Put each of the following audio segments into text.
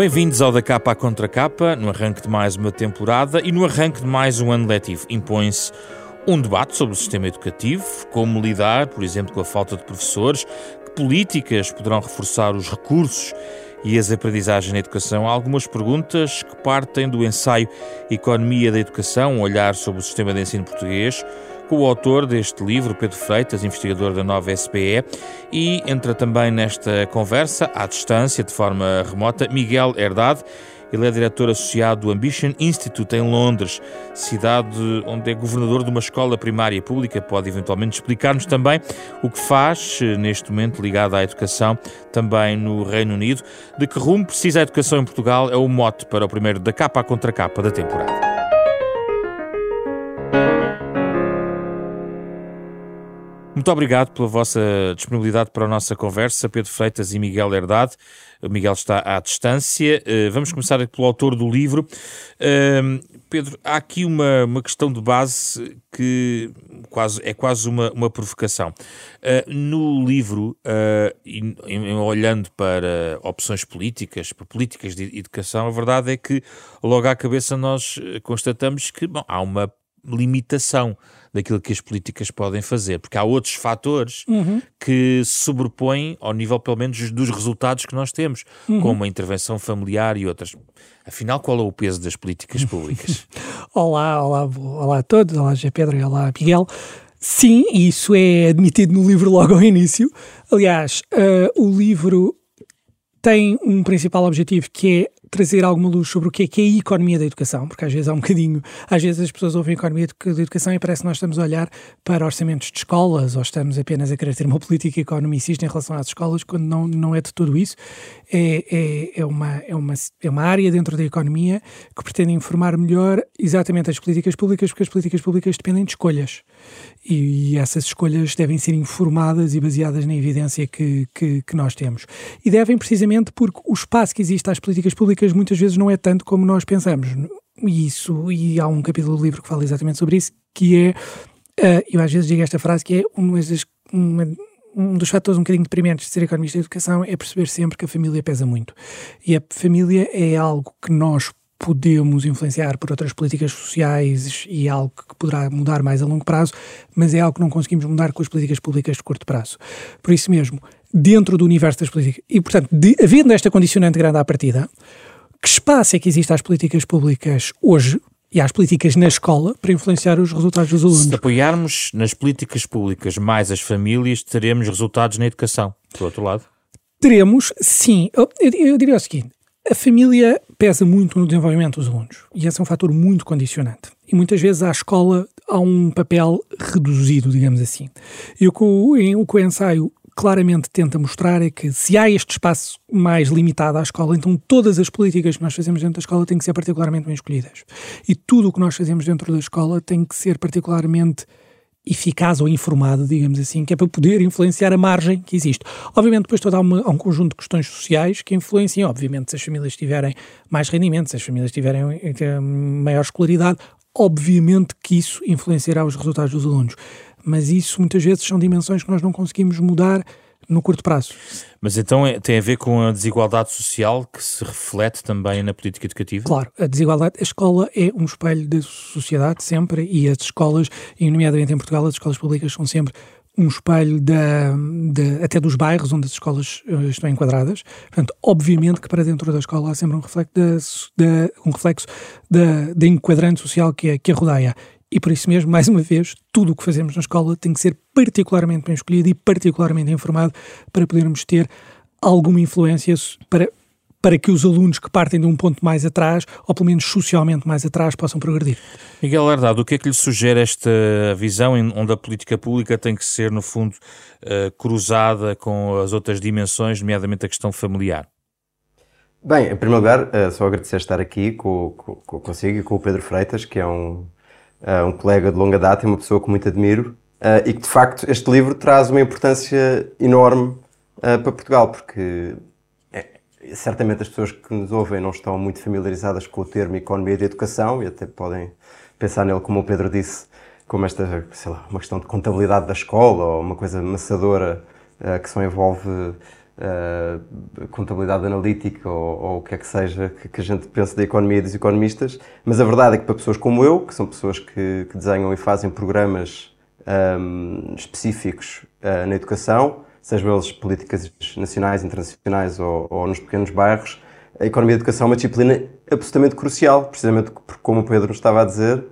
Bem-vindos ao Da Capa à Contra Capa, no arranque de mais uma temporada e no arranque de mais um ano letivo. Impõe-se um debate sobre o sistema educativo, como lidar, por exemplo, com a falta de professores, que políticas poderão reforçar os recursos e as aprendizagens na educação. Há algumas perguntas que partem do ensaio Economia da Educação, um olhar sobre o sistema de ensino português, com o autor deste livro, Pedro Freitas, investigador da nova SPE, e entra também nesta conversa, à distância, de forma remota, Miguel Herdade, ele é diretor associado do Ambition Institute em Londres, cidade onde é governador de uma escola primária pública. Pode eventualmente explicar-nos também o que faz neste momento ligado à educação também no Reino Unido. De que rumo precisa a educação em Portugal é o mote para o primeiro da capa à contra capa da temporada. Muito obrigado pela vossa disponibilidade para a nossa conversa, Pedro Freitas e Miguel Herdade. O Miguel está à distância. Eh, vamos começar pelo autor do livro. Ehm, Pedro, há aqui uma, uma questão de base que quase, é quase uma, uma provocação. Eh, no livro, eh, olhando para opções políticas, para políticas de educação, a verdade é que logo à cabeça nós constatamos que bom, há uma limitação daquilo que as políticas podem fazer, porque há outros fatores uhum. que se sobrepõem ao nível, pelo menos, dos resultados que nós temos, uhum. como a intervenção familiar e outras. Afinal, qual é o peso das políticas públicas? olá, olá, olá a todos, olá José Pedro e olá Miguel. Sim, isso é admitido no livro logo ao início. Aliás, uh, o livro tem um principal objetivo que é trazer alguma luz sobre o que é, que é a economia da educação, porque às vezes há um bocadinho, às vezes as pessoas ouvem a economia da educação e parece que nós estamos a olhar para orçamentos de escolas ou estamos apenas a querer ter uma política economicista em relação às escolas, quando não, não é de tudo isso. É, é, é, uma, é, uma, é uma área dentro da economia que pretende informar melhor exatamente as políticas públicas, porque as políticas públicas dependem de escolhas. E, essas escolhas devem ser informadas e baseadas na evidência que, que, que nós temos. E devem precisamente porque o espaço que existe às políticas públicas muitas vezes não é tanto como nós pensamos. E isso, e há um capítulo do livro que fala exatamente sobre isso, que é, uh, eu às vezes digo esta frase, que é uma, uma, um dos fatores um bocadinho deprimentes de ser economista de educação é perceber sempre que a família pesa muito. E a família é algo que nós podemos influenciar por outras políticas sociais e é algo que poderá mudar mais a longo prazo, mas é algo que não conseguimos mudar com as políticas públicas de curto prazo. Por isso mesmo, dentro do universo das políticas, e portanto, de, havendo esta condicionante grande à partida, que espaço é que existe às políticas públicas hoje e às políticas na escola para influenciar os resultados dos alunos? Se apoiarmos nas políticas públicas mais as famílias, teremos resultados na educação. Do outro lado? Teremos, sim. Eu, eu, eu diria o seguinte: a família pesa muito no desenvolvimento dos alunos e esse é um fator muito condicionante. E muitas vezes à escola há um papel reduzido, digamos assim. E o que o, o, que o ensaio claramente tenta mostrar é que se há este espaço mais limitado à escola, então todas as políticas que nós fazemos dentro da escola têm que ser particularmente bem escolhidas. E tudo o que nós fazemos dentro da escola tem que ser particularmente eficaz ou informado, digamos assim, que é para poder influenciar a margem que existe. Obviamente, depois todo há, uma, há um conjunto de questões sociais que influenciam, obviamente, se as famílias tiverem mais rendimento, se as famílias tiverem maior escolaridade, obviamente que isso influenciará os resultados dos alunos mas isso muitas vezes são dimensões que nós não conseguimos mudar no curto prazo. Mas então é, tem a ver com a desigualdade social que se reflete também na política educativa? Claro, a desigualdade, a escola é um espelho da sociedade sempre e as escolas, e nomeadamente em Portugal, as escolas públicas são sempre um espelho da, até dos bairros onde as escolas uh, estão enquadradas. Portanto, obviamente que para dentro da escola há sempre um reflexo da, da um reflexo da, da enquadrante social que, é, que a rodeia. E por isso mesmo, mais uma vez, tudo o que fazemos na escola tem que ser particularmente bem escolhido e particularmente informado para podermos ter alguma influência para, para que os alunos que partem de um ponto mais atrás, ou pelo menos socialmente mais atrás, possam progredir. Miguel Herdado, o que é que lhe sugere esta visão onde a política pública tem que ser, no fundo, uh, cruzada com as outras dimensões, nomeadamente a questão familiar? Bem, em primeiro lugar, uh, só agradecer estar aqui com, com, consigo e com o Pedro Freitas, que é um uh, um colega de longa data e uma pessoa que muito admiro, uh, e que de facto este livro traz uma importância enorme uh, para Portugal, porque é, certamente as pessoas que nos ouvem não estão muito familiarizadas com o termo economia de educação e até podem pensar nele, como o Pedro disse, como esta, sei lá, uma questão de contabilidade da escola ou uma coisa amassadora que só envolve uh, contabilidade analítica ou, ou, o que é que seja que, que, a gente pensa da economia e dos economistas, mas a verdade é que para pessoas como eu, que são pessoas que, que desenham e fazem programas um, específicos uh, na educação, sejam eles políticas nacionais, internacionais ou, ou, nos pequenos bairros, a economia da educação é uma disciplina absolutamente crucial, precisamente porque, como o Pedro estava a dizer,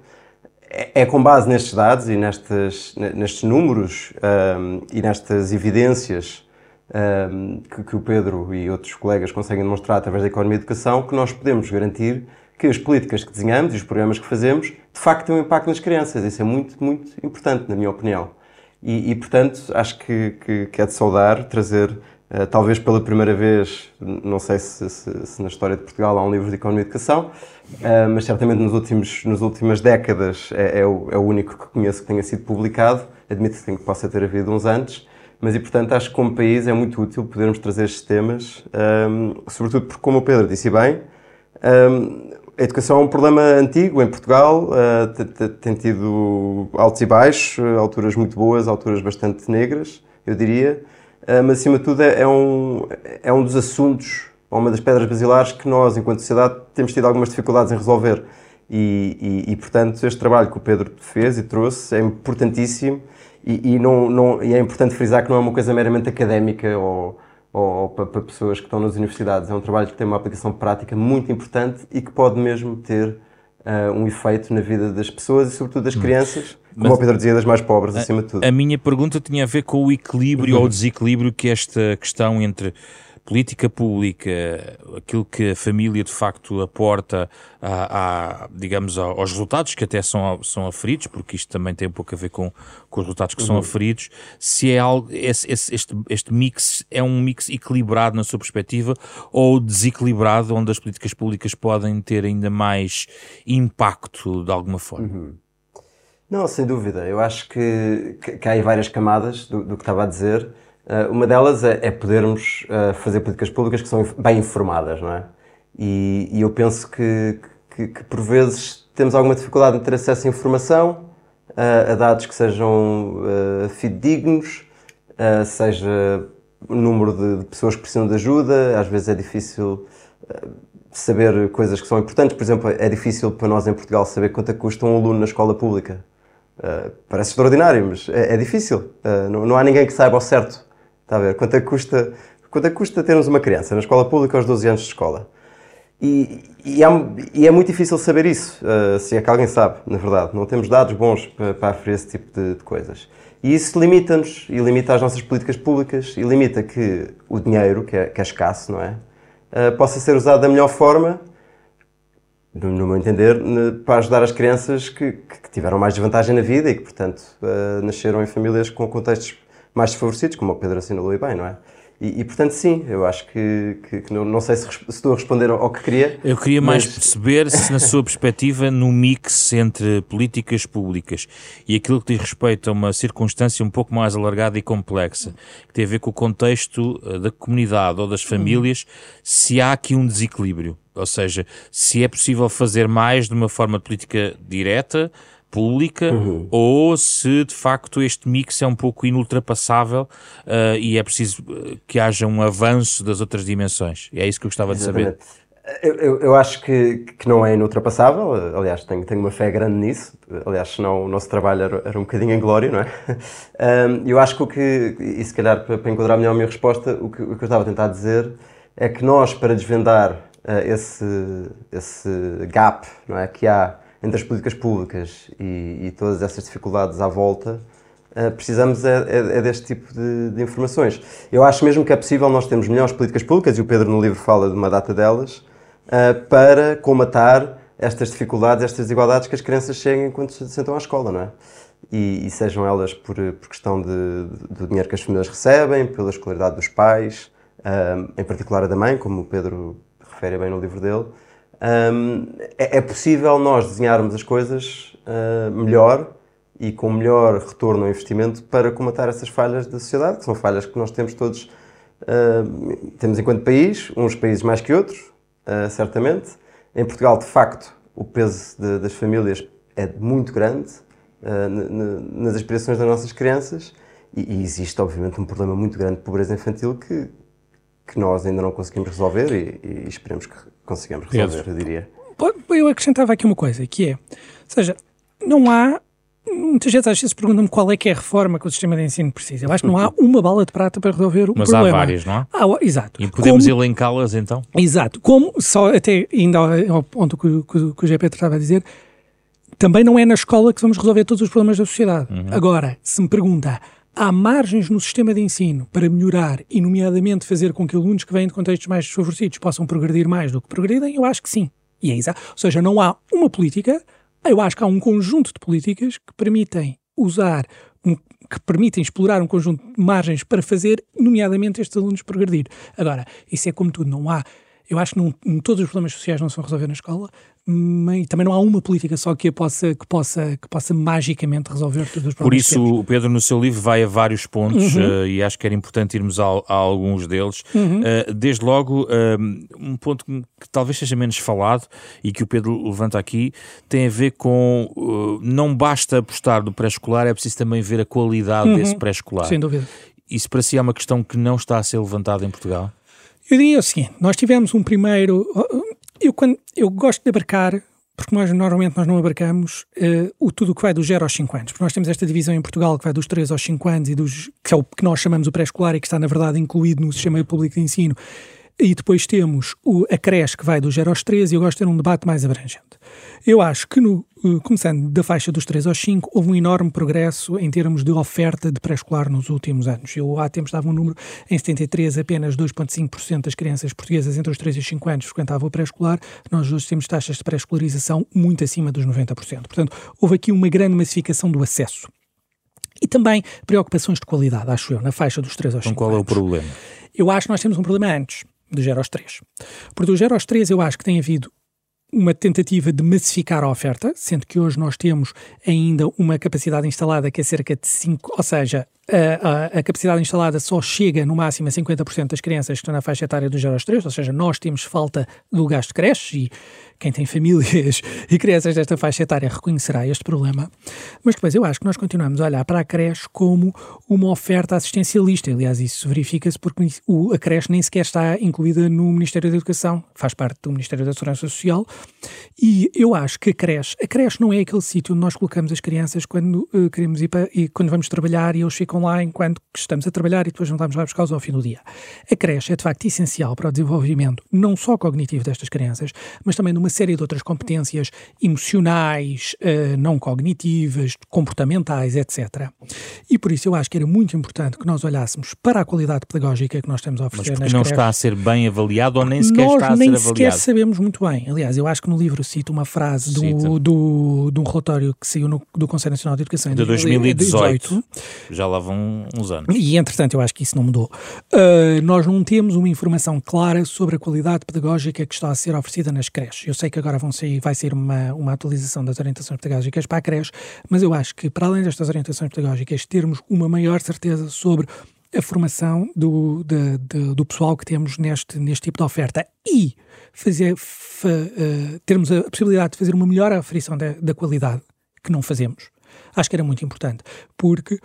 é, é com base nestes dados e nestes, nestes números um, e nestas evidências um, que, que, o Pedro e outros colegas conseguem demonstrar através da economia e educação que nós podemos garantir que as políticas que desenhamos e os programas que fazemos de facto têm um impacto nas crianças. Isso é muito, muito importante, na minha opinião. E, e portanto, acho que, que, que, é de saudar trazer, uh, talvez pela primeira vez, não sei se, se, se, na história de Portugal há um livro de economia e educação, uh, mas certamente nos últimos, nas últimas décadas é, é, o, é o único que conheço que tenha sido publicado. Admito que possa ter havido uns antes. Mas, e portanto, acho que como país é muito útil podermos trazer estes temas, um, sobretudo porque, como o Pedro disse bem, um, a educação é um problema antigo em Portugal, uh, tem tido altos e baixos, alturas muito boas, alturas bastante negras, eu diria, uh, mas acima de tudo é, é, um, é um dos assuntos, ou uma das pedras basilares que nós, enquanto sociedade, temos tido algumas dificuldades em resolver. E, e, e portanto, este trabalho que o Pedro fez e trouxe é importantíssimo e, e, não, não, e é importante frisar que não é uma coisa meramente académica ou, ou, ou para, pessoas que estão nas universidades. É um trabalho que tem uma aplicação prática muito importante e que pode mesmo ter uh, um efeito na vida das pessoas e, sobretudo, das hum. crianças. Como Mas, o Pedro dizia, das mais pobres, a, acima de tudo. A minha pergunta tinha a ver com o equilíbrio uhum. ou o desequilíbrio que esta questão entre política pública, aquilo que a família de facto aporta a, a, digamos, aos resultados que até são, são aferidos, porque isto também tem um pouco a ver com, com os resultados que uhum. são aferidos, se é algo, esse, esse, este, este mix é um mix equilibrado na sua perspectiva ou desequilibrado, onde as políticas públicas podem ter ainda mais impacto de alguma forma? Uhum. Não, sem dúvida. Eu acho que, que, que há aí várias camadas do, do que estava a dizer. Uh, uma delas é, é podermos uh, fazer políticas públicas que são bem informadas, não é? E, e eu penso que, que, que, por vezes temos alguma dificuldade em ter acesso à informação, uh, a dados que sejam uh, fidedignos, seja o número de, de, pessoas que precisam de ajuda, às vezes é difícil saber coisas que são importantes. Por exemplo, é difícil para nós em Portugal saber quanto é custa um aluno na escola pública. parece extraordinário, mas é, é difícil. Não, não há ninguém que saiba ao certo Está a ver? Quanto é que custa, quanto é que custa termos uma criança na escola pública aos 12 anos de escola? E, e, é, e é, muito difícil saber isso, uh, se é que alguém sabe, na verdade. Não temos dados bons para, para aferir esse tipo de, de coisas. E isso limita-nos, e limita as nossas políticas públicas, e limita que o dinheiro, que é, que é escasso, não é? Uh, possa ser usado da melhor forma, no, no meu entender, para ajudar as crianças que, que, tiveram mais desvantagem na vida e que, portanto, uh, nasceram em famílias com contextos mais desfavorecidos, como o Pedro assinalou bem, não é? E, e, portanto, sim, eu acho que, que, que não, não, sei se, se, estou a responder ao que queria. Eu queria mas... mais perceber se, na sua perspectiva, no mix entre políticas públicas e aquilo que diz respeito a uma circunstância um pouco mais alargada e complexa, que tem a ver com o contexto eh, da comunidade ou das famílias, se há aqui um desequilíbrio. Ou seja, se é possível fazer mais de uma forma política direta pública uhum. ou se de facto este mix é um pouco inultrapassável uh, e é preciso eh, que haja um avanço das outras dimensões. E é isso que eu gostava Exatamente. de saber. Eu, eu, eu, acho que, que não é inultrapassável, aliás, tenho, tenho uma fé grande nisso. Aliás, senão o nosso trabalho era, era um bocadinho em glória, não é? Um, eu acho que o que, e se calhar para, para enquadrar melhor a minha resposta, o que, o que eu estava a tentar dizer é que nós, para desvendar uh, esse, esse gap não é, que há entre as políticas públicas e, e todas essas dificuldades à volta, uh, precisamos é, é, é, deste tipo de, de, informações. Eu acho mesmo que é possível nós termos melhores políticas públicas, e o Pedro no livro fala de uma data delas, uh, para comatar estas dificuldades, estas desigualdades que as crianças cheguem quando se sentam à escola, não é? E, e sejam elas por, por questão de, do dinheiro que as famílias recebem, pela escolaridade dos pais, uh, em particular a da mãe, como o Pedro refere bem no livro dele, um, é, é, possível nós desenharmos as coisas uh, melhor e com melhor retorno ao investimento para comatar essas falhas da sociedade, que são falhas que nós temos todos, uh, temos enquanto país, uns países mais que outros, uh, certamente. Em Portugal, de facto, o peso de, das famílias é muito grande nas aspirações das nossas crianças e, e, existe, obviamente, um problema muito grande de pobreza infantil que, que nós ainda não conseguimos resolver e, e esperemos que consigamos resolver, eu diria. Eu acrescentava aqui uma coisa, que é, ou seja, não há Muitas vezes, às vezes, perguntam-me qual é que é a reforma que o sistema de ensino precisa. Eu acho que não há uma bala de prata para resolver o Mas problema. Mas há várias, não há? Ah, exato. E podemos Como... elencá-las, então? Exato. Como, só até ainda ao ponto que, que, que o GP estava a dizer, também não é na escola que vamos resolver todos os problemas da sociedade. Uhum. Agora, se me pergunta, há margens no sistema de ensino para melhorar e, nomeadamente, fazer com que alunos que vêm de contextos mais desfavorecidos possam progredir mais do que progredem? Eu acho que sim. E é exato. Ou seja, não há uma política, eu acho que há um conjunto de políticas que permitem usar, um, que permitem explorar um conjunto de margens para fazer, nomeadamente, estes alunos progredir. Agora, isso é como tudo, não há. Eu acho que não, todos os problemas sociais não se vão resolver na escola, e também não há uma política só que possa, que possa, que possa magicamente resolver todos os problemas. Por isso, o Pedro, no seu livro, vai a vários pontos uhum. uh, e acho que era importante irmos a, a alguns deles. Uhum. Uh, desde logo, uh, um ponto que, que, talvez seja menos falado e que o Pedro levanta aqui tem a ver com não basta apostar no pré-escolar, é preciso também ver a qualidade uhum. desse pré-escolar. Sem dúvida. Isso para si é uma questão que não está a ser levantada em Portugal? Eu diria o seguinte: nós tivemos um primeiro. Eu, quando, eu gosto de abarcar, porque nós normalmente nós não abarcamos uh, o tudo que vai dos 0 aos 5 anos, porque nós temos esta divisão em Portugal que vai dos 3 aos 5 anos e dos que é o que nós chamamos o pré-escolar e que está na verdade incluído no sistema público de ensino. E depois temos o, a creche que vai dos 0 aos 3 e eu gosto de ter um debate mais abrangente. Eu acho que, no, começando da faixa dos 3 aos 5, houve um enorme progresso em termos de oferta de pré-escolar nos últimos anos. Eu há tempos dava um número, em 73 apenas 2,5% das crianças portuguesas entre os 3 e os 5 anos frequentavam o pré-escolar. Nós hoje temos taxas de pré-escolarização muito acima dos 90%. Portanto, houve aqui uma grande massificação do acesso. E também preocupações de qualidade, acho eu, na faixa dos 3 aos 5 então, qual é o problema? Eu acho que nós temos um problema antes do 0 aos 3. Porque do 0 aos 3 eu acho que tem havido uma tentativa de massificar a oferta, sendo que hoje nós temos ainda uma capacidade instalada que é cerca de 5, ou seja, a, a, capacidade instalada só chega no máximo a 50% das crianças que estão na faixa etária dos 0 aos 3, ou seja, nós temos falta de lugares de creche e quem tem famílias e crianças desta faixa etária reconhecerá este problema. Mas depois eu acho que nós continuamos a olhar para a creche como uma oferta assistencialista. Aliás, isso verifica-se porque a creche nem sequer está incluída no Ministério da Educação, faz parte do Ministério da Segurança Social. E eu acho que a creche, a creche não é aquele sítio onde nós colocamos as crianças quando uh, queremos ir para, e quando vamos trabalhar e eles ficam lá enquanto estamos a trabalhar e depois não estamos lá buscar ao fim do dia. A creche é de facto essencial para o desenvolvimento não só cognitivo destas crianças, mas também de uma série de outras competências emocionais, uh, não cognitivas, comportamentais, etc. E por isso eu acho que era muito importante que nós olhássemos para a qualidade pedagógica que nós temos a oferecer mas nas não creches. está a ser bem avaliado ou nem sequer nós está a ser avaliado? Nós nem sequer sabemos muito bem. Aliás, eu acho que no livro cito uma frase do, do, de um relatório que saiu no, do Conselho Nacional de Educação de 2018. Já lá vão uns anos. E, entretanto, eu acho que isso não mudou. Uh, nós não temos uma informação clara sobre a qualidade pedagógica que está a ser oferecida nas creches. Eu sei que agora vão sair, vai ser uma, uma atualização das orientações pedagógicas para a creche, mas eu acho que, para além destas orientações pedagógicas, termos uma maior certeza sobre a formação do, de, de, do pessoal que temos neste, neste tipo de oferta e fazer, fa, uh, termos a possibilidade de fazer uma melhor aferição da, da qualidade, que não fazemos. Acho que era muito importante, porque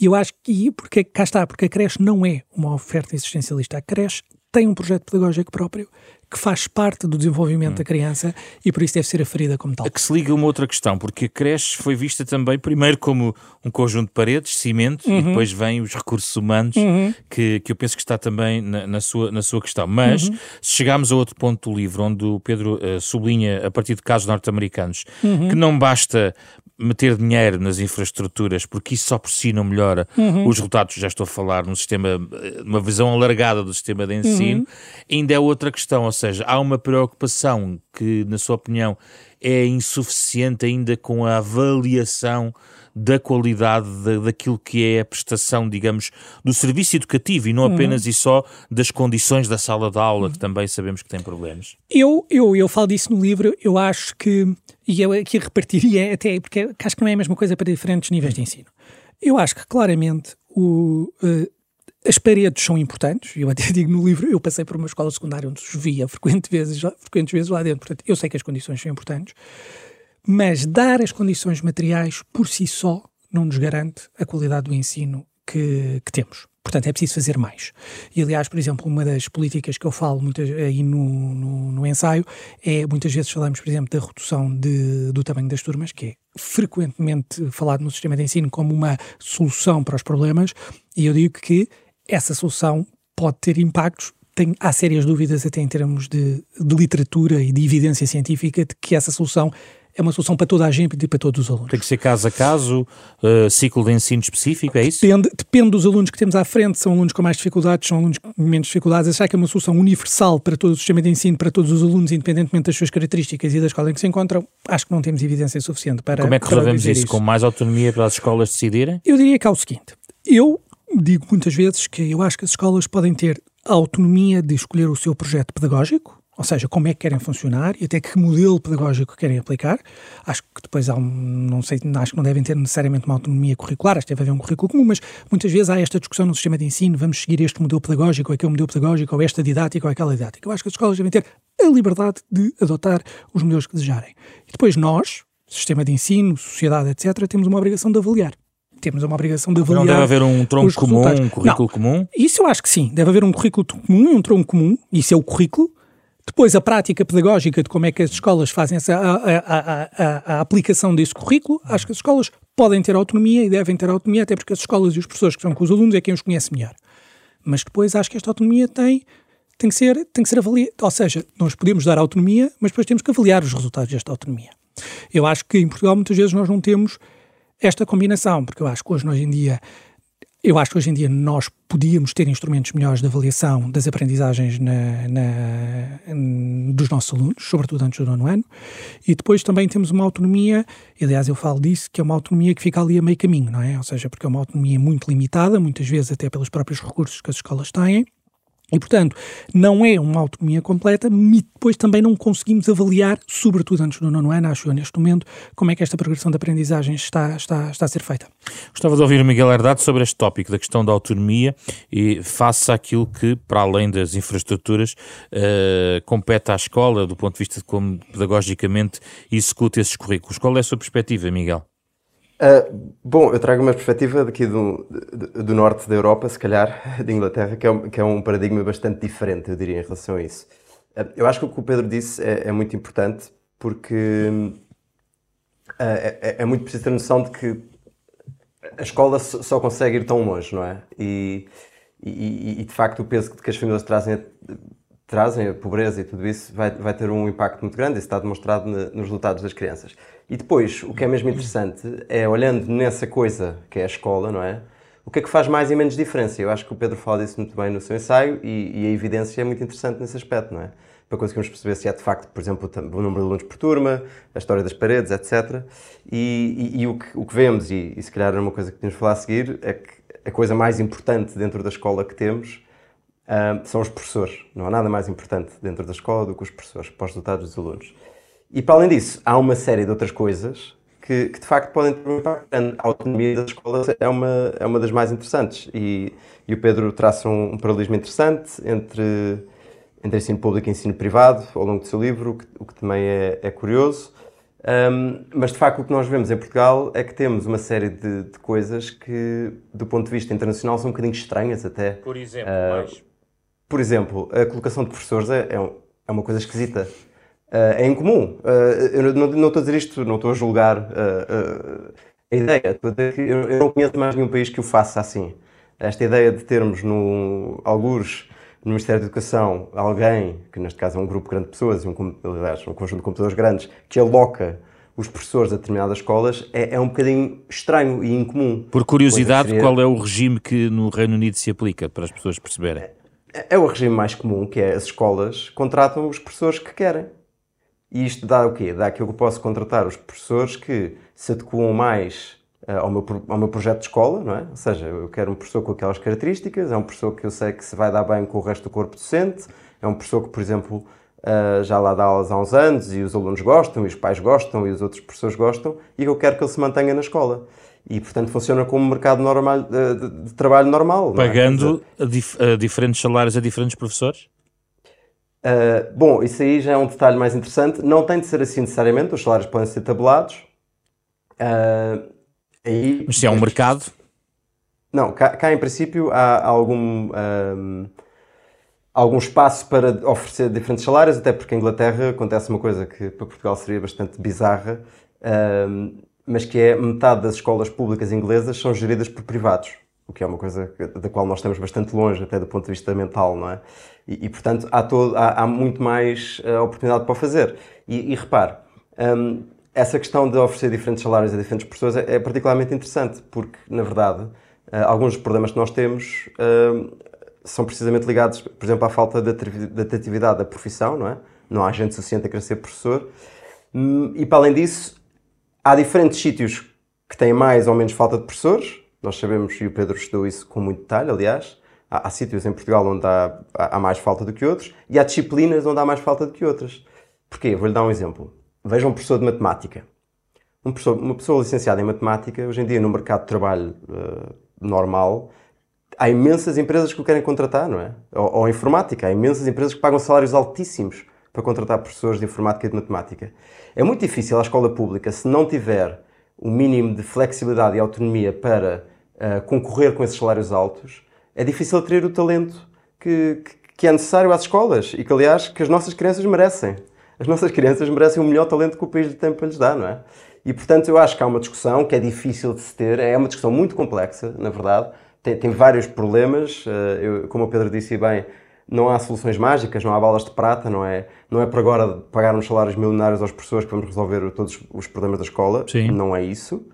eu acho que, porque cá está, porque a creche não é uma oferta existencialista, a creche tem um projeto pedagógico próprio que faz parte do desenvolvimento hum. da criança e por isso deve ser aferida como tal. A que se liga uma outra questão, porque a creche foi vista também primeiro como um conjunto de paredes, cimento, uhum. e depois vêm os recursos humanos, uhum. que, que eu penso que está também na, na sua, na sua questão. Mas, uhum. se chegarmos a outro ponto do livro, onde o Pedro uh, sublinha, a partir de casos norte-americanos, uhum. que não basta meter dinheiro nas infraestruturas, porque isso só por si não melhora uhum. os resultados. Já estou a falar num sistema, uma visão alargada do sistema de ensino. Uhum. Ainda é outra questão, ou seja, há uma preocupação que, na sua opinião, é insuficiente ainda com a avaliação da qualidade de, daquilo que é a prestação, digamos, do serviço educativo e não uhum. apenas e só das condições da sala de aula, que também sabemos que tem problemas. Eu, eu, eu falo disso no livro, eu acho que, e eu aqui repartiria até, porque acho que não é a mesma coisa para diferentes níveis de ensino. Eu acho que claramente o, uh, as paredes são importantes, eu até digo no livro, eu passei por uma escola secundária onde chovia frequentes vezes, frequentes vezes lá dentro, portanto, eu sei que as condições são importantes, mas dar as condições materiais por si só não nos garante a qualidade do ensino que, que temos. Portanto, é preciso fazer mais. E, aliás, por exemplo, uma das políticas que eu falo muitas, aí no, no, no, ensaio é, muitas vezes falamos, por exemplo, da redução de, do tamanho das turmas, que é frequentemente falado no sistema de ensino como uma solução para os problemas, e eu digo que essa solução pode ter impactos tem, há sérias dúvidas até em termos de, de literatura e de evidência científica de que essa solução é uma solução para toda a gente e para todos os alunos. Tem que ser caso a caso, uh, ciclo de ensino específico, é isso? Depende, depende dos alunos que temos à frente, são alunos com mais dificuldades, são alunos com menos dificuldades. Achar que é uma solução universal para todo o sistema de ensino, para todos os alunos, independentemente das suas características e da escola em que se encontram, acho que não temos evidência suficiente para. Como é que resolvemos isso? isso? Com mais autonomia para as escolas decidirem? Eu diria que é o seguinte: eu digo muitas vezes que eu acho que as escolas podem ter a autonomia de escolher o seu projeto pedagógico, ou seja, como é que querem funcionar e até que modelo pedagógico querem aplicar. Acho que depois há um, não sei, acho que não devem ter necessariamente uma autonomia curricular, acho que deve haver um currículo comum, mas muitas vezes há esta discussão no sistema de ensino, vamos seguir este modelo pedagógico, ou aquele modelo pedagógico, ou esta didática, ou aquela didática. Eu acho que as escolas devem ter a liberdade de adotar os modelos que desejarem. E depois nós, sistema de ensino, sociedade, etc., temos uma obrigação de avaliar temos uma obrigação de avaliar. Não deve haver um tronco comum, um currículo não, comum? Isso eu acho que sim. Deve haver um currículo comum e um tronco comum. Isso é o currículo. Depois, a prática pedagógica de como é que as escolas fazem essa, a, a, a, a, aplicação desse currículo, acho que as escolas podem ter autonomia e devem ter autonomia, até porque as escolas e os professores que estão com os alunos é quem os conhece melhor. Mas depois acho que esta autonomia tem, tem, que, ser, tem que ser avaliada. Ou seja, nós podemos dar autonomia, mas depois temos que avaliar os resultados desta autonomia. Eu acho que em Portugal muitas vezes nós não temos esta combinação, porque eu acho que hoje, hoje em dia, eu acho que hoje em dia nós podíamos ter instrumentos melhores de avaliação das aprendizagens na, na, dos nossos alunos, sobretudo antes do nono ano, e depois também temos uma autonomia, aliás eu falo disso, que é uma autonomia que fica ali a meio caminho, não é? Ou seja, porque é uma autonomia muito limitada, muitas vezes até pelos próprios recursos que as escolas têm, e, portanto, não é uma autonomia completa, depois também não conseguimos avaliar, sobretudo antes do nono ano, acho eu, neste momento, como é que esta progressão de aprendizagem está, está, está a ser feita. Gostava de ouvir o Miguel Herdade sobre este tópico da questão da autonomia e face àquilo que, para além das infraestruturas, uh, compete à escola, do ponto de vista de como pedagogicamente executa esses currículos. Qual é a sua perspectiva, Miguel? Uh, bom, eu trago uma perspectiva daqui do, do, norte da Europa, se calhar, de Inglaterra, que é, um, que é um paradigma bastante diferente, eu diria, em relação a isso. Uh, eu acho que o que o Pedro disse é, é muito importante, porque uh, é, é, muito preciso ter noção de que a escola só consegue ir tão longe, não é? E, e, e de facto o peso que as famílias trazem trazem, a pobreza e tudo isso, vai, vai ter um impacto muito grande. Isso está demonstrado nos resultados das crianças. E depois, o que é mesmo interessante é, olhando nessa coisa que é a escola, não é? O que é que faz mais e menos diferença? Eu acho que o Pedro fala disso muito bem no seu ensaio e, e a evidência é muito interessante nesse aspecto, não é? Para conseguirmos perceber se é de facto, por exemplo, o número de alunos por turma, a história das paredes, etc. E, e, e o, que, o que vemos, e, e se calhar era uma coisa que de falar a seguir, é que a coisa mais importante dentro da escola que temos uh, são os professores. Não há nada mais importante dentro da escola do que os professores, para os resultados dos alunos. E para além disso, há uma série de outras coisas que, que de facto podem ter um impacto. A autonomia das escolas é uma, é uma das mais interessantes. E, e o Pedro traça um, um paralelismo interessante entre, entre ensino público e ensino privado ao longo do seu livro, o que, o que também é, é curioso. Um, mas de facto o que nós vemos em Portugal é que temos uma série de, de, coisas que, do ponto de vista internacional, são um bocadinho estranhas até. Por exemplo, uh, por exemplo, a colocação de professores é, é, é uma coisa esquisita. Uh, é incomum. Uh, eu não, não, estou a dizer isto, não estou a julgar uh, a ideia. Estou a dizer que eu, não conheço mais nenhum país que o faça assim. Esta ideia de termos no, alguns no Ministério da Educação alguém, que neste caso é um grupo grande de pessoas, um, aliás, um conjunto de computadores grandes, que aloca os professores a determinadas escolas é, é um bocadinho estranho e incomum. Por curiosidade, seria... qual é o regime que no Reino Unido se aplica, para as pessoas perceberem? é o regime mais comum, que é as escolas contratam os professores que querem. E isto dá o quê? Dá que eu posso contratar os professores que se adequam mais uh, ao, meu, ao meu projeto de escola, não é? Ou seja, eu quero um professor com aquelas características, é um professor que eu sei que se vai dar bem com o resto do corpo docente, é um professor que, por exemplo, uh, já lá dá aulas há uns anos e os alunos gostam, e os pais gostam, e os outros professores gostam, e eu quero que ele se mantenha na escola e, portanto, funciona como um mercado normal, de, de, de trabalho normal. É? Pagando é? dif diferentes salários a diferentes professores? Uh, bom, isso aí já é um detalhe mais interessante. Não tem de ser assim necessariamente, os salários podem ser tabulados. Uh, aí, Mas se é um mercado? Não, cá, cá em princípio há algum, um, algum espaço para oferecer diferentes salários, até porque em Inglaterra acontece uma coisa que para Portugal seria bastante bizarra, um, mas que é metade das escolas públicas inglesas são geridas por privados, o que é uma coisa da qual nós estamos bastante longe, até do ponto de vista mental, não é? E, e portanto, há, todo, há, há, muito mais uh, oportunidade para o fazer. E, e repare, um, essa questão de oferecer diferentes salários a diferentes pessoas é, é particularmente interessante, porque, na verdade, uh, alguns dos problemas que nós temos uh, são precisamente ligados, por exemplo, à falta de atratividade da profissão, não é? Não há gente suficiente a querer ser professor. Um, e, para além disso, há diferentes sítios que têm mais ou menos falta de professores. Nós sabemos, e o Pedro estudou isso com muito detalhe, aliás. Há, há sítios em Portugal onde há, há, mais falta do que outros, e há disciplinas onde há mais falta do que outras. Porquê? Vou-lhe dar um exemplo. Veja um professor de matemática. Um professor, uma pessoa licenciada em matemática, hoje em dia no mercado de trabalho uh, normal, há imensas empresas que o querem contratar, não é? Ou, ou informática, há imensas empresas que pagam salários altíssimos para contratar professores de informática e de matemática. É muito difícil a escola pública, se não tiver o mínimo de flexibilidade e autonomia para uh, concorrer com esses salários altos, é difícil atrair o talento que, que, é necessário às escolas e que, aliás, que as nossas crianças merecem as nossas crianças merecem o melhor talento que o país tem para lhes dar, não é? E, portanto, eu acho que há uma discussão que é difícil de se ter, é uma discussão muito complexa, na verdade, tem, tem vários problemas, eh, eu, como o Pedro disse bem, não há soluções mágicas, não há balas de prata, não é, não é por agora pagar uns salários milionários às pessoas que vamos resolver todos os problemas da escola, Sim. não é isso.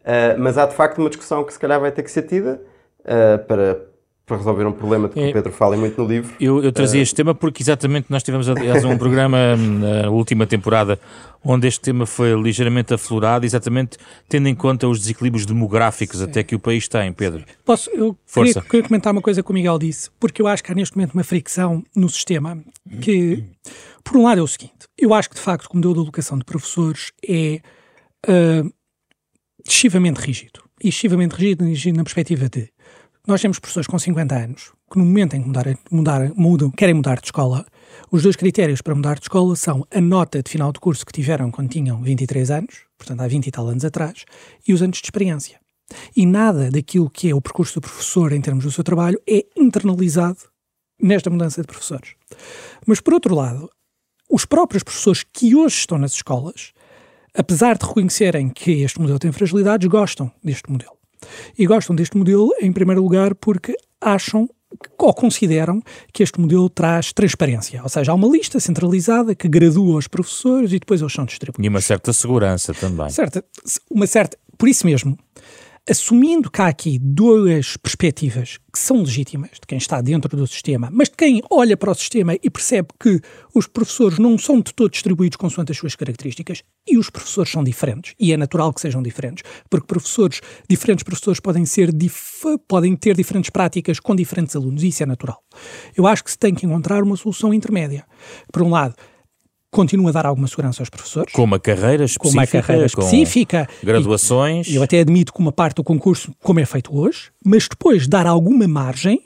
Uh, mas há de facto uma discussão que se calhar vai ter que ser tida uh, para, para resolver um problema de que é, o Pedro fala muito no livro. Eu, eu trazia uh, este tema porque exatamente nós tivemos aliás um programa na última temporada onde este tema foi ligeiramente aflorado, exatamente tendo em conta os desequilíbrios demográficos Sim. até que o país tem, Pedro. Posso, eu Força. Queria, queria, comentar uma coisa que o Miguel disse, porque eu acho que há neste momento uma fricção no sistema que, por um lado, é o seguinte, eu acho que de facto o modelo de alocação de professores é uh, excessivamente rígido. E excessivamente rígido na perspectiva de nós temos professores com 50 anos que no momento em que mudar, mudar, mudam, querem mudar de escola, os dois critérios para mudar de escola são a nota de final de curso que tiveram quando tinham 23 anos, portanto há 20 e tal anos atrás, e os anos de experiência. E nada daquilo que é o percurso do professor em termos do seu trabalho é internalizado nesta mudança de professores. Mas, por outro lado, os próprios professores que hoje estão nas escolas, apesar de reconhecerem que este modelo tem fragilidades, gostam deste modelo. E gostam deste modelo, em primeiro lugar, porque acham ou consideram que este modelo traz transparência, ou seja, há uma lista centralizada que gradua os professores e depois eles são distribuídos. E uma certa segurança também. Certa, uma certa, por isso mesmo, assumindo há aqui duas perspectivas que são legítimas de quem está dentro do sistema, mas de quem olha para o sistema e percebe que os professores não são de todo distribuídos consoante as suas características e os professores são diferentes, e é natural que sejam diferentes, porque professores, diferentes professores podem ser podem ter diferentes práticas com diferentes alunos, e isso é natural. Eu acho que se tem que encontrar uma solução intermédia. Por um lado, continua a dar alguma segurança aos professores. Com uma carreira específica. Com uma carreira específica. graduações. E eu até admito que uma parte do concurso, como é feito hoje, mas depois dar alguma margem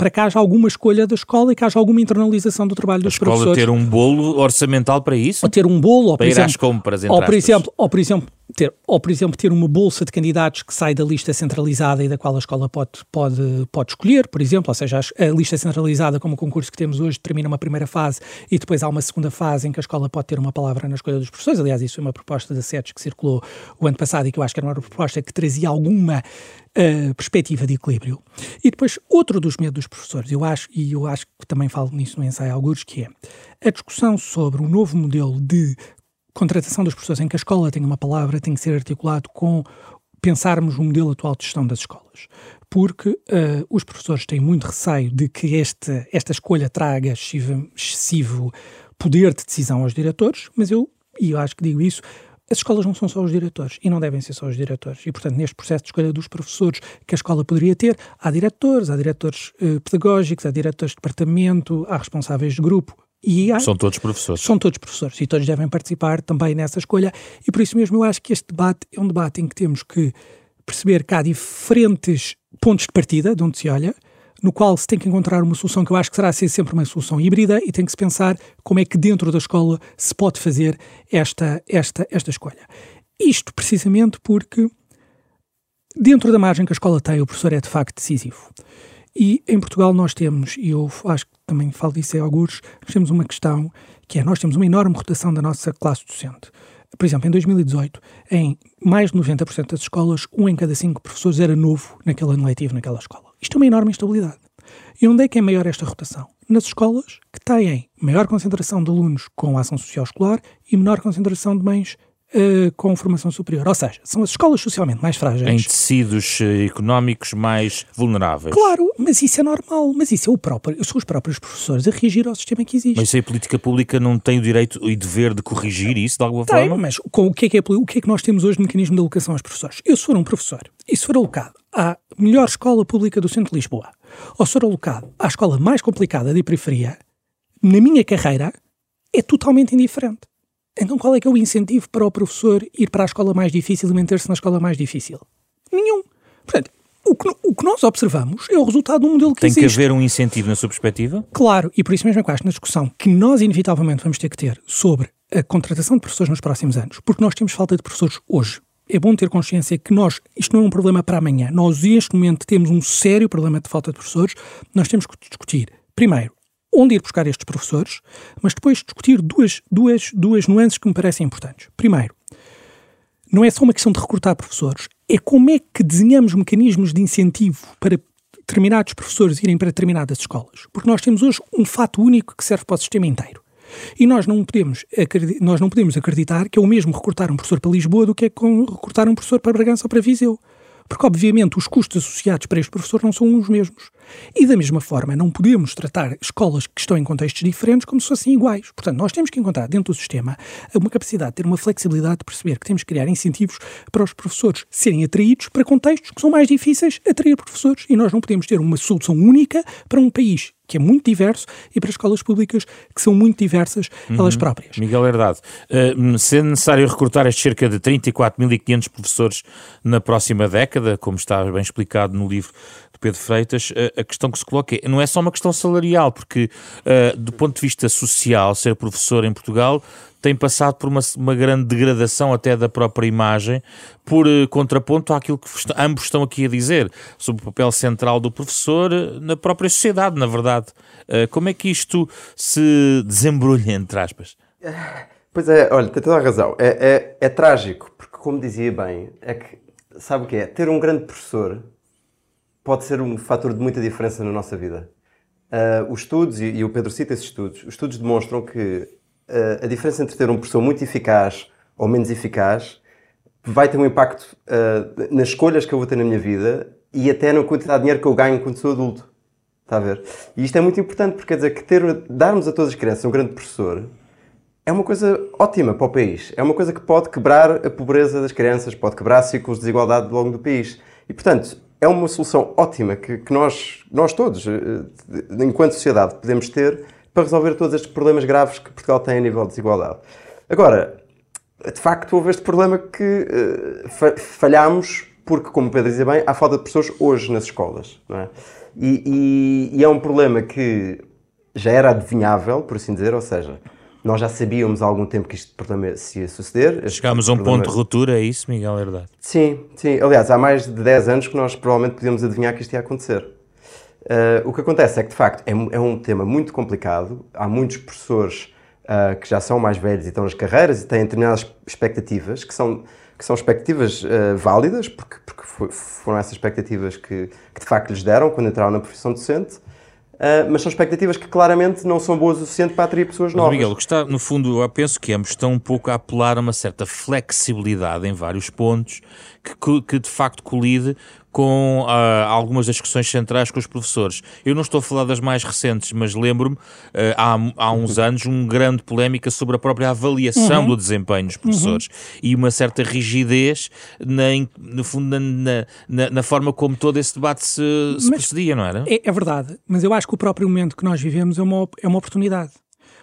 para que haja alguma escolha da escola e que haja alguma internalização do trabalho dos professores. A escola ter um bolo orçamental para isso? Ou ter um bolo, ou para por ir exemplo, às compras, ou por exemplo, ou por exemplo, ter, ou por exemplo ter uma bolsa de candidatos que sai da lista centralizada e da qual a escola pode, pode, pode escolher, por exemplo, ou seja, a lista centralizada como o concurso que temos hoje termina uma primeira fase e depois há uma segunda fase em que a escola pode ter uma palavra na escolha dos professores, aliás isso foi uma proposta da SETES que circulou o ano passado e que eu acho que era uma proposta que trazia alguma uh, perspectiva de equilíbrio. E depois, outro dos medos dos professores, eu acho, e eu acho que também falo nisso no ensaio alguns, que é a discussão sobre o novo modelo de contratação dos professores em que a escola tem uma palavra tem que ser articulado com pensarmos o modelo atual de gestão das escolas. Porque uh, os professores têm muito receio de que este, esta escolha traga excessivo, poder de decisão aos diretores, mas eu, e eu acho que digo isso, as escolas não são só os diretores e não devem ser só os diretores. E, portanto, neste processo de escolha dos professores que a escola poderia ter, há diretores, há diretores uh, pedagógicos, há diretores de departamento, há responsáveis de grupo. E há, são todos professores. São todos professores e todos devem participar também nessa escolha. E por isso mesmo eu acho que este debate é um debate em que temos que perceber que há diferentes pontos de partida de onde se olha no qual se tem que encontrar uma solução que eu acho que será ser sempre uma solução híbrida e tem que se pensar como é que dentro da escola se pode fazer esta, esta, esta escolha. Isto precisamente porque dentro da margem que a escola tem, o professor é de facto decisivo. E em Portugal nós temos, e eu acho que também falo disso em alguns, nós temos uma questão que é, nós temos uma enorme rotação da nossa classe docente. Por exemplo, em 2018, em mais de 90% das escolas, um em cada cinco professores era novo naquele ano letivo naquela escola. Isto é uma enorme instabilidade. E onde é que é maior esta rotação? Nas escolas que têm maior concentração de alunos com ação social escolar e menor concentração de mães uh, com formação superior. Ou seja, são as escolas socialmente mais frágeis. Em tecidos uh, económicos mais vulneráveis. Claro, mas isso é normal. Mas isso é o próprio, são os próprios professores a reagir ao sistema que existe. Mas se a política pública não tem o direito e dever de corrigir isso de alguma tem, forma? mas com o que, é que é, o que é que nós temos hoje de mecanismo de alocação aos professores? Eu, se for um professor e se for alocado à melhor escola pública do centro de Lisboa, ou se for alocado à escola mais complicada de periferia, na minha carreira, é totalmente indiferente. Então qual é que é o incentivo para o professor ir para a escola mais difícil e manter-se na escola mais difícil? Nenhum. Portanto, o que, o que, nós observamos é o resultado de um modelo que Tem existe. Tem que haver um incentivo na sua perspectiva? Claro, e por isso mesmo é que eu acho na discussão que nós inevitavelmente vamos ter que ter sobre a contratação de professores nos próximos anos, porque nós temos falta de professores hoje. É bom ter consciência que nós, isto não é um problema para amanhã. Nós, neste momento, temos um sério problema de falta de professores. Nós temos que discutir, primeiro, onde ir buscar estes professores, mas depois discutir duas, duas, duas nuances que me parecem importantes. Primeiro, não é só uma questão de recrutar professores, é como é que desenhamos mecanismos de incentivo para determinados professores irem para determinadas escolas. Porque nós temos hoje um fato único que serve para o sistema inteiro. E nós não podemos, nós não podemos acreditar que é o mesmo recrutar um professor para Lisboa do que é recrutar um professor para Bragança ou para Viseu. Porque, obviamente, os custos associados para este professor não são os mesmos. E, da mesma forma, não podemos tratar escolas que estão em contextos diferentes como se fossem iguais. Portanto, nós temos que encontrar dentro do sistema uma capacidade de ter uma flexibilidade de perceber que temos que criar incentivos para os professores serem atraídos para contextos que são mais difíceis atrair professores. E nós não podemos ter uma solução única para um país que é muito diverso, e para escolas públicas que são muito diversas uhum. elas próprias. Miguel Herdade, uh, se é necessário recrutar estes cerca de 34.500 professores na próxima década, como está bem explicado no livro Pedro Freitas, a questão que se coloca é, não é só uma questão salarial, porque uh, do ponto de vista social, ser professor em Portugal tem passado por uma, uma grande degradação até da própria imagem, por uh, contraponto àquilo que ambos estão aqui a dizer, sobre o papel central do professor uh, na própria sociedade, na verdade. Como é que isto se desembrulha, entre aspas? Pois é, olha, tem toda a razão. É, é, é trágico, porque como dizia bem, é que, sabe o que é? Ter um grande professor pode ser um fator de muita diferença na nossa vida. Uh, os estudos, e, o Pedro cita esses estudos, os estudos demonstram que uh, a diferença entre ter um professor muito eficaz ou menos eficaz vai ter um impacto uh, nas escolhas que eu vou ter na minha vida e até na quantidade de dinheiro que eu ganho quando sou adulto. Está a ver? E isto é muito importante porque quer dizer que ter, darmos a todas as crianças um grande professor é uma coisa ótima para o país. É uma coisa que pode quebrar a pobreza das crianças, pode quebrar ciclos de desigualdade ao longo do país. E, portanto, é uma solução ótima que, que nós, nós todos, eh, enquanto sociedade, podemos ter para resolver todos estes problemas graves que Portugal tem a nível de desigualdade. Agora, de facto, houve este problema que uh, falhámos porque, como o Pedro dizia bem, há falta de pessoas hoje nas escolas. É? E, e, e, é um problema que já era adivinhável, por assim dizer, ou seja, nós já sabíamos há algum tempo que este problema se ia suceder. Chegámos a um problema... ponto de ruptura, é isso, Miguel Herdade? Sim, sim. Aliás, há mais de 10 anos que nós provavelmente podíamos adivinhar que isto ia acontecer. Uh, o que acontece é que, de facto, é, é, um tema muito complicado. Há muitos professores uh, que já são mais velhos e estão nas carreiras e têm determinadas expectativas, que são, que são expectativas uh, válidas, porque, porque foi, foram essas expectativas que, que, de facto, lhes deram quando entraram na profissão docente. Mas são expectativas que claramente não são boas o suficiente para atrair pessoas novas. Mas, Miguel, o que está, no fundo, eu penso que ambos estão um pouco a apelar a uma certa flexibilidade em vários pontos que, que de facto colide com uh, algumas das questões centrais com os professores. Eu não estou a falar das mais recentes, mas lembro-me, uh, há, há uns uhum. anos, uma grande polémica sobre a própria avaliação uhum. do desempenho dos professores uhum. e uma certa rigidez na, no fundo, na, na, na, forma como todo esse debate se, se procedia, não era? É, é, verdade, mas eu acho que o próprio momento que nós vivemos é uma, é uma oportunidade.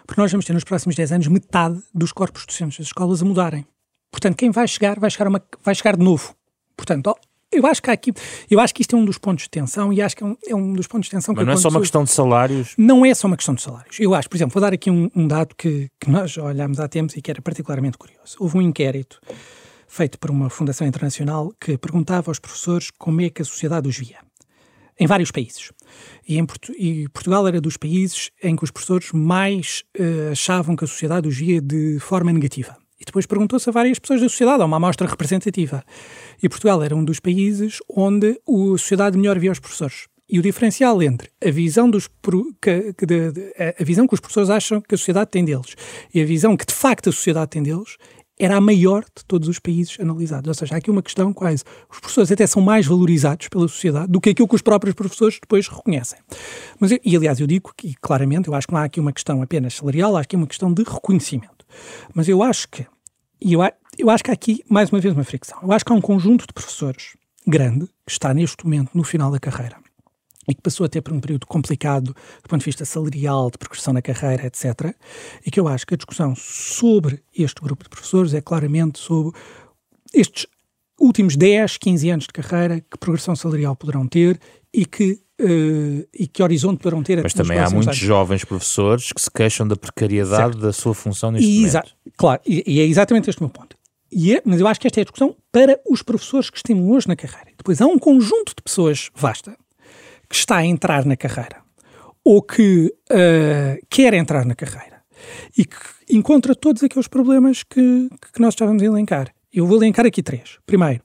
Porque nós vamos ter nos próximos 10 anos metade dos corpos docentes das escolas a mudarem. Portanto, quem vai chegar, vai chegar, uma, vai chegar de novo. Portanto, eu acho que aqui, eu acho que isto é um dos pontos de tensão e acho que é um, é um dos pontos de tensão Mas que não é só uma questão de salários? Não é só uma questão de salários. Eu acho, por exemplo, vou dar aqui um, um dado que, que nós olhámos há tempos e que era particularmente curioso. Houve um inquérito feito por uma fundação internacional que perguntava aos professores como é que a sociedade os via, em vários países. E, em Portu e Portugal era dos países em que os professores mais uh, achavam que a sociedade os via de forma negativa. E depois perguntou-se a várias pessoas da sociedade, a uma amostra representativa. E Portugal era um dos países onde a sociedade melhor via os professores. E o diferencial entre a visão, dos, que, que de, de, a visão que os professores acham que a sociedade tem deles e a visão que de facto a sociedade tem deles era a maior de todos os países analisados. Ou seja, há aqui uma questão quase. Os professores até são mais valorizados pela sociedade do que aquilo que os próprios professores depois reconhecem. Mas, e aliás, eu digo que claramente, eu acho que não há aqui uma questão apenas salarial, há aqui uma questão de reconhecimento. Mas eu acho que, e eu, eu acho que há aqui, mais uma vez, uma fricção. Eu acho que há um conjunto de professores grande que está neste momento no final da carreira e que passou a ter por um período complicado do ponto de vista salarial, de progressão na carreira, etc. E que eu acho que a discussão sobre este grupo de professores é claramente sobre estes últimos 10, 15 anos de carreira, que progressão salarial poderão ter e que, uh, e que horizonte poderão ter. Mas também há muitos anos. jovens professores que se queixam da precariedade certo. da sua função neste e momento. Claro, e, e, é exatamente este o meu ponto. É, mas eu acho que esta é a discussão para os professores que estão hoje na carreira. Depois há um conjunto de pessoas vasta que está a entrar na carreira ou que uh, quer entrar na carreira e que encontra todos aqueles problemas que, que nós estávamos a elencar. Eu vou elencar aqui três. Primeiro,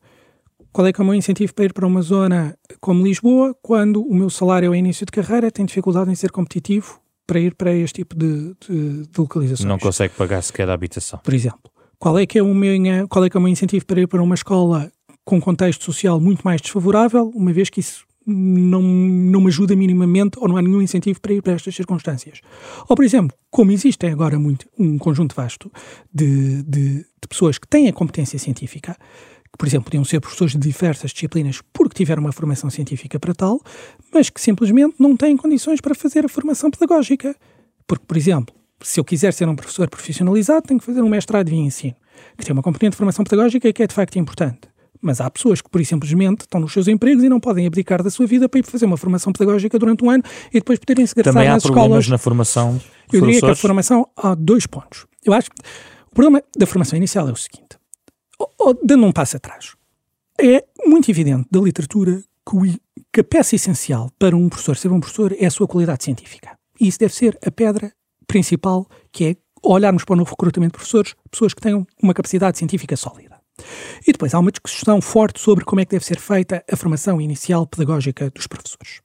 qual é que é o meu incentivo para ir para uma zona como Lisboa quando o meu salário ao início de carreira tem dificuldade em ser competitivo para ir para este tipo de, de, de localizações? Não consegue pagar sequer a habitação. Por exemplo. Qual é, que é o meu, qual é que é o meu incentivo para ir para uma escola com contexto social muito mais desfavorável, uma vez que isso não, não me ajuda minimamente ou não há nenhum incentivo para ir para estas circunstâncias. Ou, por exemplo, como existe agora muito, um conjunto vasto de, de, de pessoas que têm a competência científica, que, por exemplo, podiam ser professores de diversas disciplinas porque tiveram uma formação científica para tal, mas que simplesmente não têm condições para fazer a formação pedagógica. Porque, por exemplo, se eu quiser ser um professor profissionalizado, tenho que fazer um mestrado em ensino, que tem uma componente de formação pedagógica que é de facto importante. Mas há pessoas que, por e simplesmente, estão nos seus empregos e não podem abdicar da sua vida para ir fazer uma formação pedagógica durante um ano e depois poderem se Também há nas problemas escolas. na formação Eu diria que a formação há dois pontos. Eu acho que o problema da formação inicial é o seguinte, dando um passo atrás. É muito evidente da literatura que a peça essencial para um professor ser um professor é a sua qualidade científica. E isso deve ser a pedra principal, que é olharmos para o novo recrutamento de professores, pessoas que tenham uma capacidade científica sólida. E depois há uma discussão forte sobre como é que deve ser feita a formação inicial pedagógica dos professores.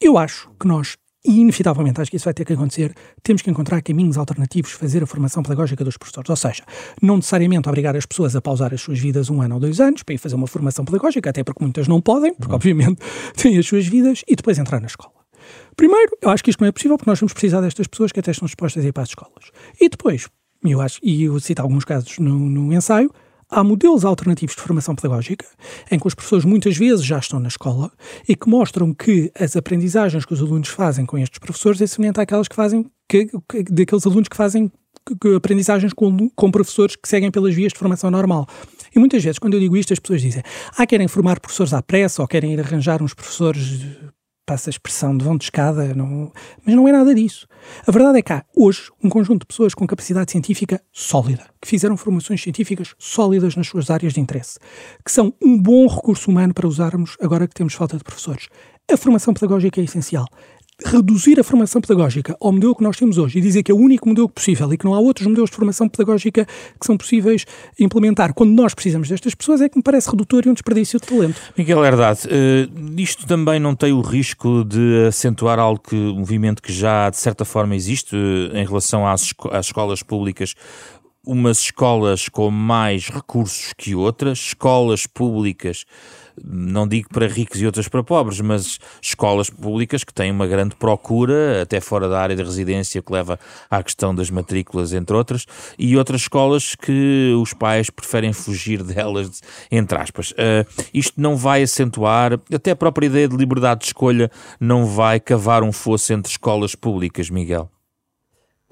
Eu acho que nós, e inevitavelmente acho que isso vai ter que acontecer, temos que encontrar caminhos alternativos fazer a formação pedagógica dos professores. Ou seja, não necessariamente obrigar as pessoas a pausar as suas vidas um ano ou dois anos para ir fazer uma formação pedagógica, até porque muitas não podem, porque obviamente têm as suas vidas, e depois entrar na escola. Primeiro, eu acho que isto não é possível porque nós vamos precisar destas pessoas que até estão dispostas a ir para as escolas. E depois, eu acho, e eu cito alguns casos no, no ensaio, há modelos alternativos de formação pedagógica em que os professores muitas vezes já estão na escola e que mostram que as aprendizagens que os alunos fazem com estes professores é semelhante àquelas que fazem que, que, daqueles alunos que fazem aprendizagens com, com professores que seguem pelas vias de formação normal. E muitas vezes, quando eu digo isto, as pessoas dizem: Ah, querem formar professores à pressa ou querem ir arranjar uns professores passa a expressão de vão de escada, não... mas não é nada disso. A verdade é que há hoje um conjunto de pessoas com capacidade científica sólida, que fizeram formações científicas sólidas nas suas áreas de interesse, que são um bom recurso humano para usarmos agora que temos falta de professores. A formação pedagógica é essencial reduzir a formação pedagógica ao modelo que nós temos hoje e dizer que é o único modelo possível e que não há outros modelos de formação pedagógica que são possíveis implementar quando nós precisamos destas pessoas é que me parece redutor e um desperdício de talento. Miguel Herdade, uh, isto também não tem o risco de acentuar algo que, um movimento que já de certa forma existe uh, em relação às, esco às escolas públicas, umas escolas com mais recursos que outras, escolas públicas não digo para ricos e outras para pobres, mas escolas públicas que têm uma grande procura, até fora da área de residência, que leva à questão das matrículas, entre outras, e outras escolas que os pais preferem fugir delas, entre aspas. Uh, isto não vai acentuar, até a própria ideia de liberdade de escolha não vai cavar um fosso entre escolas públicas, Miguel?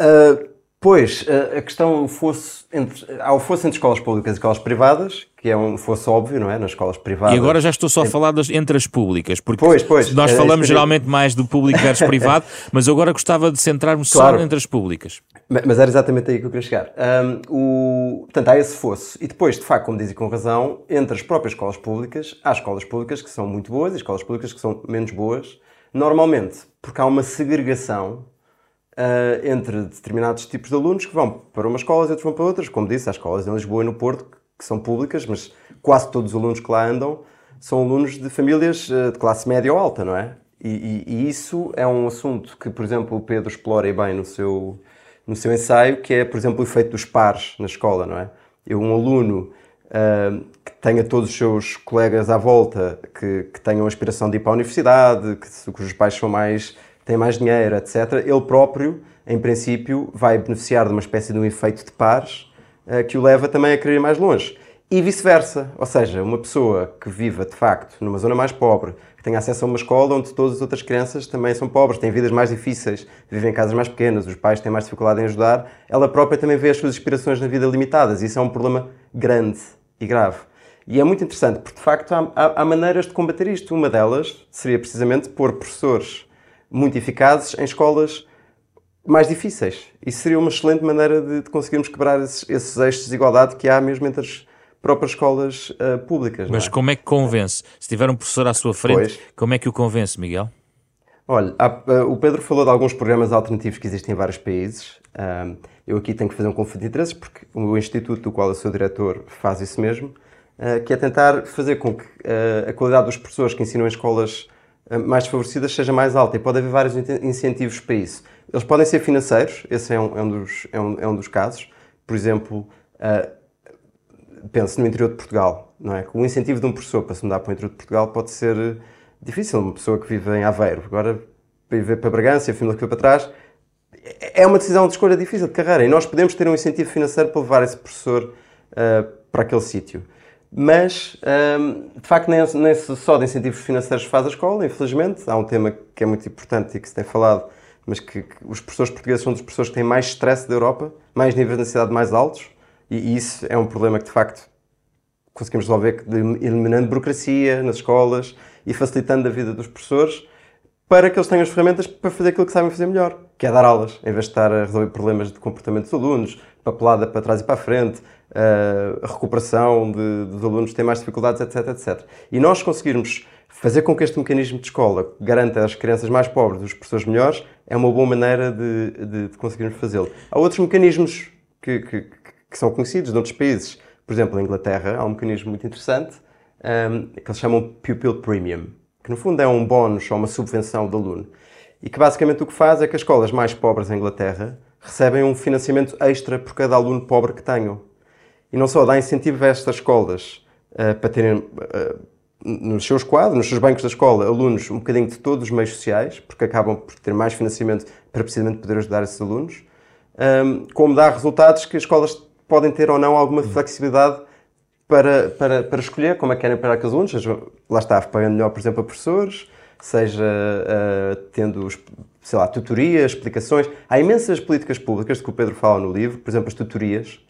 Uh, Pois, a questão fosse entre, há o fosse entre escolas públicas e escolas privadas, que é um fosse óbvio, não é? Nas escolas privadas. E agora já estou só a falar das, entre as públicas, porque pois, pois, nós falamos é, geralmente mais do público versus privado, mas agora gostava de centrarmos claro. só entre as públicas. Mas era exatamente aí que eu queria chegar. Um, o, portanto, há esse fosso. E depois, de facto, como dizem com razão, entre as próprias escolas públicas, há escolas públicas que são muito boas e escolas públicas que são menos boas. Normalmente, porque há uma segregação uh, entre determinados tipos de alunos que vão para umas escolas e outros vão para outras. Como disse, há escolas em Lisboa e no Porto que são públicas, mas quase todos os alunos que lá andam são alunos de famílias uh, de classe média ou alta, não é? E, e, e, isso é um assunto que, por exemplo, o Pedro explora bem no seu, no seu ensaio, que é, por exemplo, o efeito dos pares na escola, não é? Eu, um aluno uh, que tenha todos os seus colegas à volta, que, que tenham aspiração de ir para a universidade, que, cujos pais são mais mais dinheiro, etc., ele próprio, em princípio, vai beneficiar de uma espécie de um efeito de pares que o leva também a querer ir mais longe. E vice-versa, ou seja, uma pessoa que viva de facto numa zona mais pobre, que tenha acesso a uma escola onde todas as outras crianças também são pobres, têm vidas mais difíceis, vivem em casas mais pequenas, os pais têm mais dificuldade em ajudar, ela própria também vê as suas aspirações na vida limitadas. Isso é um problema grande e grave. E é muito interessante, porque de facto há, há, há maneiras de combater isto. Uma delas seria precisamente pôr professores muito eficazes em escolas mais difíceis. Isso seria uma excelente maneira de, de conseguirmos quebrar esses, esses eixos de desigualdade que há mesmo entre as próprias escolas uh, públicas. Mas é? como é que convence? Se tiver um professor à sua frente, pois. como é que o convence, Miguel? Olha, há, uh, o Pedro falou de alguns programas alternativos que existem em vários países. Uh, eu aqui tenho que fazer um conflito de interesses, porque o instituto do qual eu sou diretor faz isso mesmo, que é tentar fazer com que a qualidade dos professores que ensinam em escolas mais desfavorecidas seja mais alta e pode haver vários incentivos para isso. Eles podem ser financeiros, esse é um, é um, dos, é um, é um dos casos. Por exemplo, uh, pense no interior de Portugal, não é? O incentivo de um professor para se mudar para o interior de Portugal pode ser difícil. Uma pessoa que vive em Aveiro, agora viver para Bragança a família que foi para trás, é uma decisão de escolha difícil de carreira e nós podemos ter um incentivo financeiro para levar esse professor uh, para aquele sítio. Mas, hum, de facto, nem, nem só de incentivos financeiros faz a escola, infelizmente. Há um tema que é muito importante e que se tem falado, mas que, que os professores portugueses são dos professores que têm mais stress da Europa, mais níveis de ansiedade mais altos, e, e isso é um problema que, de facto, conseguimos resolver eliminando burocracia nas escolas e facilitando a vida dos professores para que eles tenham as ferramentas para fazer aquilo que sabem fazer melhor, que é dar aulas, em vez de estar a resolver problemas de comportamento dos alunos, papelada para trás e para a frente, a recuperação de, dos alunos que têm mais dificuldades, etc, etc. E nós conseguirmos fazer com que este mecanismo de escola garanta às crianças mais pobres os professores melhores é uma boa maneira de, de, de conseguirmos fazê-lo. Há outros mecanismos que, que, que, são conhecidos de outros países. Por exemplo, na Inglaterra há um mecanismo muito interessante um, que eles chamam Pupil Premium, que no fundo é um bónus ou uma subvenção do aluno. E que basicamente o que faz é que as escolas mais pobres da Inglaterra recebem um financiamento extra por cada aluno pobre que tenham. E não só dá incentivo a estas escolas uh, para terem uh, nos seus quadros, nos seus bancos da escola, alunos um bocadinho de todos os meios sociais, porque acabam por ter mais financiamento para precisamente poder ajudar esses alunos, um, como dá resultados que as escolas podem ter ou não alguma flexibilidade para, para, para escolher como é que querem para aqueles alunos, seja, lá está, pagando melhor, por exemplo, a professores, seja uh, tendo, sei lá, tutorias, explicações. Há imensas políticas públicas de que o Pedro fala no livro, por exemplo, as tutorias,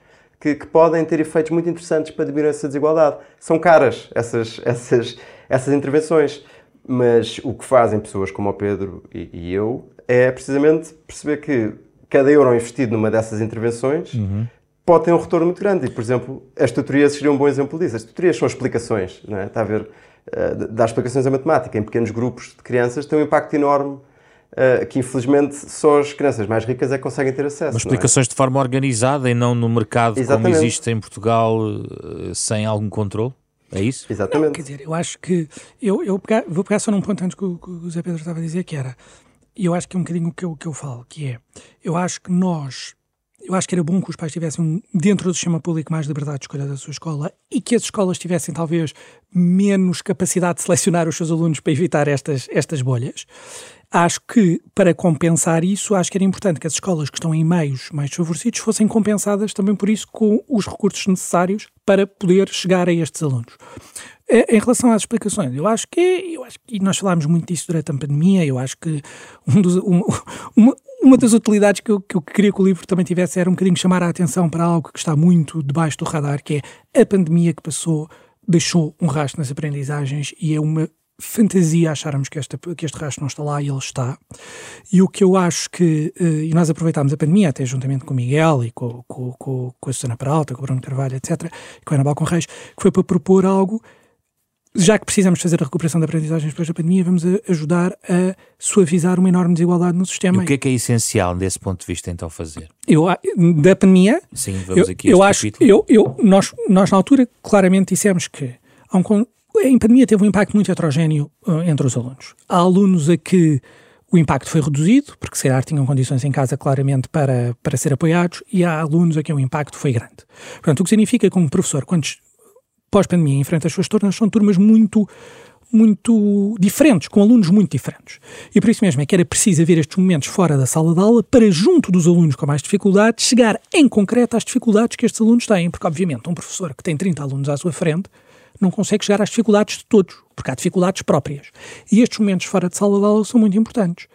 que, que, podem ter efeitos muito interessantes para diminuir essa desigualdade. São caras essas, essas, essas intervenções, mas o que fazem pessoas como o Pedro e, e eu é precisamente perceber que cada euro investido numa dessas intervenções uhum. pode ter um retorno muito grande. E, por exemplo, as tutorias seriam um bom exemplo disso. As tutorias são explicações, não é? Está a ver? Uh, dar explicações a matemática em pequenos grupos de crianças tem um impacto enorme Uh, que infelizmente só as crianças mais ricas é que conseguem ter acesso. Mas explicações é? de forma organizada e não no mercado Exatamente. como existe em Portugal uh, sem algum controle? É isso? Exatamente. Não, quer dizer, eu acho que. Eu, eu pegar, vou pegar só num ponto antes que o, que o Zé Pedro estava a dizer, que era. E eu acho que é um bocadinho o que eu, que eu falo, que é. Eu acho que nós eu acho que era bom que os pais tivessem, dentro do sistema público, mais liberdade de escolha da sua escola e que as escolas tivessem, talvez, menos capacidade de selecionar os seus alunos para evitar estas, estas bolhas. Acho que, para compensar isso, acho que era importante que as escolas que estão em meios mais desfavorecidos fossem compensadas também por isso com os recursos necessários para poder chegar a estes alunos. Eh, em relação às explicações, eu acho que, eu acho que e nós falámos muito disso durante a pandemia, eu acho que um dos, um, uma, uma das utilidades que eu, que eu queria que o livro também tivesse era um bocadinho chamar a atenção para algo que está muito debaixo do radar, que é a pandemia que passou deixou um rastro nas aprendizagens e é uma fantasia acharmos que, esta, que este rastro não está lá e ele está. E o que eu acho que, uh, e nós aproveitámos a pandemia, até juntamente com o Miguel e com, com, com, com a Susana Peralta, com o Bruno Carvalho, etc., e com a Ana Balcon Reis, que foi para propor algo já que precisamos fazer a recuperação da aprendizagem depois da pandemia, vamos ajudar a suavizar uma enorme desigualdade no sistema. E o que é que é essencial desse ponto de vista então fazer? Eu, da pandemia, Sim, vamos eu, aqui eu acho, eu, eu, nós, nós na altura claramente dissemos que um, a pandemia teve um impacto muito heterogéneo uh, entre os alunos. Há alunos a que o impacto foi reduzido, porque se calhar tinham condições em casa claramente para, para ser apoiados, e há alunos a que o impacto foi grande. Portanto, o que significa que professor, quando pós-pandemia enfrenta as suas turmas, são turmas muito muito diferentes, com alunos muito diferentes. E por isso mesmo é que era preciso haver estes momentos fora da sala de aula para, junto dos alunos com mais dificuldades, chegar em concreto às dificuldades que estes alunos têm. Porque, obviamente, um professor que tem 30 alunos à sua frente não consegue chegar às dificuldades de todos, porque há dificuldades próprias. E estes momentos fora de sala de aula são muito importantes.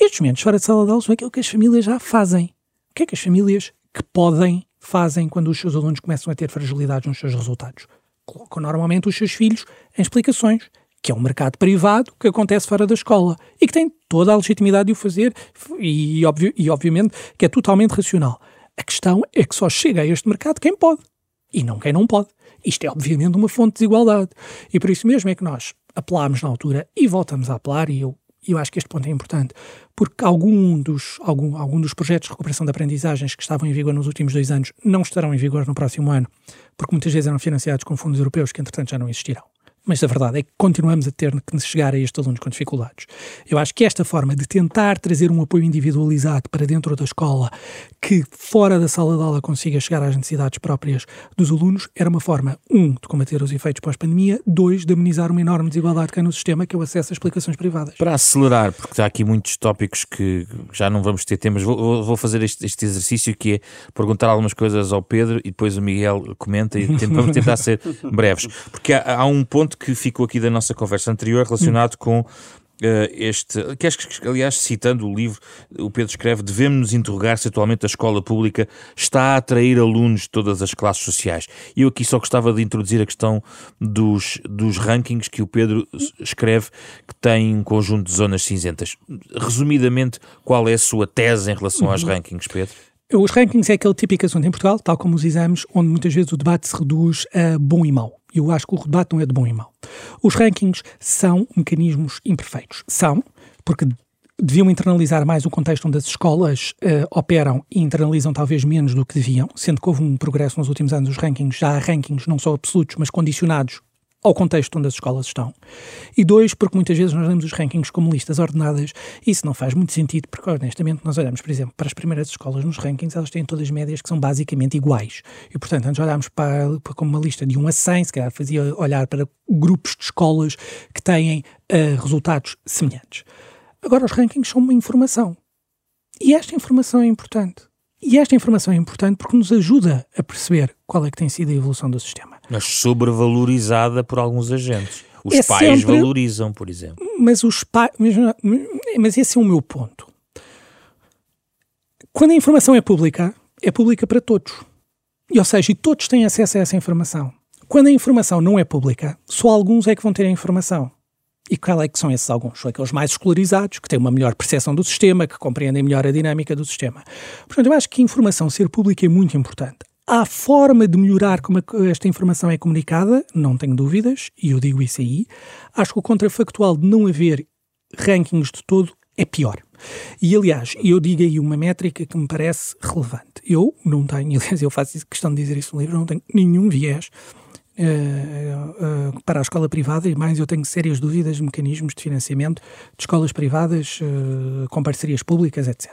Estes momentos fora de sala de aula são aquilo que as famílias já fazem. O que é que as famílias que podem fazem quando os seus alunos começam a ter fragilidades nos seus resultados? colocam normalmente os seus filhos em explicações, que é um mercado privado que acontece fora da escola e que tem toda a legitimidade de o fazer e, obvi e obviamente que é totalmente racional. A questão é que só chega a este mercado quem pode e não quem não pode. Isto é obviamente uma fonte de desigualdade. E por isso mesmo é que nós apelámos na altura e voltamos a apelar e eu eu acho que este ponto é importante, porque algum dos, algum, algum dos projetos de recuperação de aprendizagens que estavam em vigor nos últimos dois anos não estarão em vigor no próximo ano, porque muitas vezes eram financiados com fundos europeus que, entretanto, já não existirão mas a verdade é que continuamos a ter que chegar a estes alunos com dificuldades. Eu acho que esta forma de tentar trazer um apoio individualizado para dentro da escola, que fora da sala de aula consiga chegar às necessidades próprias dos alunos, era uma forma, um, de combater os efeitos pós-pandemia, dois, de amenizar uma enorme desigualdade que há no sistema, que é o acesso a explicações privadas. Para acelerar, porque há aqui muitos tópicos que já não vamos ter temas, vou, vou fazer este, este, exercício que é perguntar algumas coisas ao Pedro e depois o Miguel comenta e vamos tentar ser breves, porque há, há um ponto que ficou aqui da nossa conversa anterior relacionado hum. com Uh, este, que acho que, aliás, citando o livro, o Pedro escreve: devemos nos interrogar se atualmente a escola pública está a atrair alunos de todas as classes sociais. E eu aqui só gostava de introduzir a questão dos, dos rankings que o Pedro escreve, que tem um conjunto de zonas cinzentas. Resumidamente, qual é a sua tese em relação aos uhum. rankings, Pedro? Os rankings é aquele típico assunto em Portugal, tal como os exames, onde muitas vezes o debate se reduz a bom e mau. Eu acho que o debate não é de bom e mau. Os rankings são mecanismos imperfeitos. São, porque deviam internalizar mais o contexto onde as escolas uh, operam e internalizam talvez menos do que deviam, sendo que houve um progresso nos últimos anos dos rankings, já há rankings não só absolutos, mas condicionados ao contexto onde as escolas estão. E dois, porque muitas vezes nós lemos os rankings como listas ordenadas e isso não faz muito sentido, porque honestamente nós olhamos, por exemplo, para as primeiras escolas nos rankings, elas têm todas médias que são basicamente iguais. E portanto, antes olhámos para, para como uma lista de 1 a 100, se calhar fazia olhar para grupos de escolas que têm uh, resultados semelhantes. Agora, os rankings são uma informação. E esta informação é importante. E esta informação é importante porque nos ajuda a perceber qual é que tem sido a evolução do sistema. Mas sobrevalorizada por alguns agentes. Os é pais sempre... valorizam, por exemplo. Mas os pais. Mas esse é o meu ponto. Quando a informação é pública, é pública para todos. E, ou seja, e todos têm acesso a essa informação. Quando a informação não é pública, só alguns é que vão ter a informação. E qual é que são esses alguns? São aqueles mais escolarizados, que têm uma melhor percepção do sistema, que compreendem melhor a dinâmica do sistema. Portanto, eu acho que a informação ser pública é muito importante. Há forma de melhorar como esta informação é comunicada, não tenho dúvidas, e eu digo isso aí. Acho que o contrafactual de não haver rankings de todo é pior. E, aliás, eu digo aí uma métrica que me parece relevante. Eu não tenho, aliás, eu faço questão de dizer isso no livro, não tenho nenhum viés uh, uh, para a escola privada e mais eu tenho sérias dúvidas de mecanismos de financiamento de escolas privadas uh, com parcerias públicas, etc.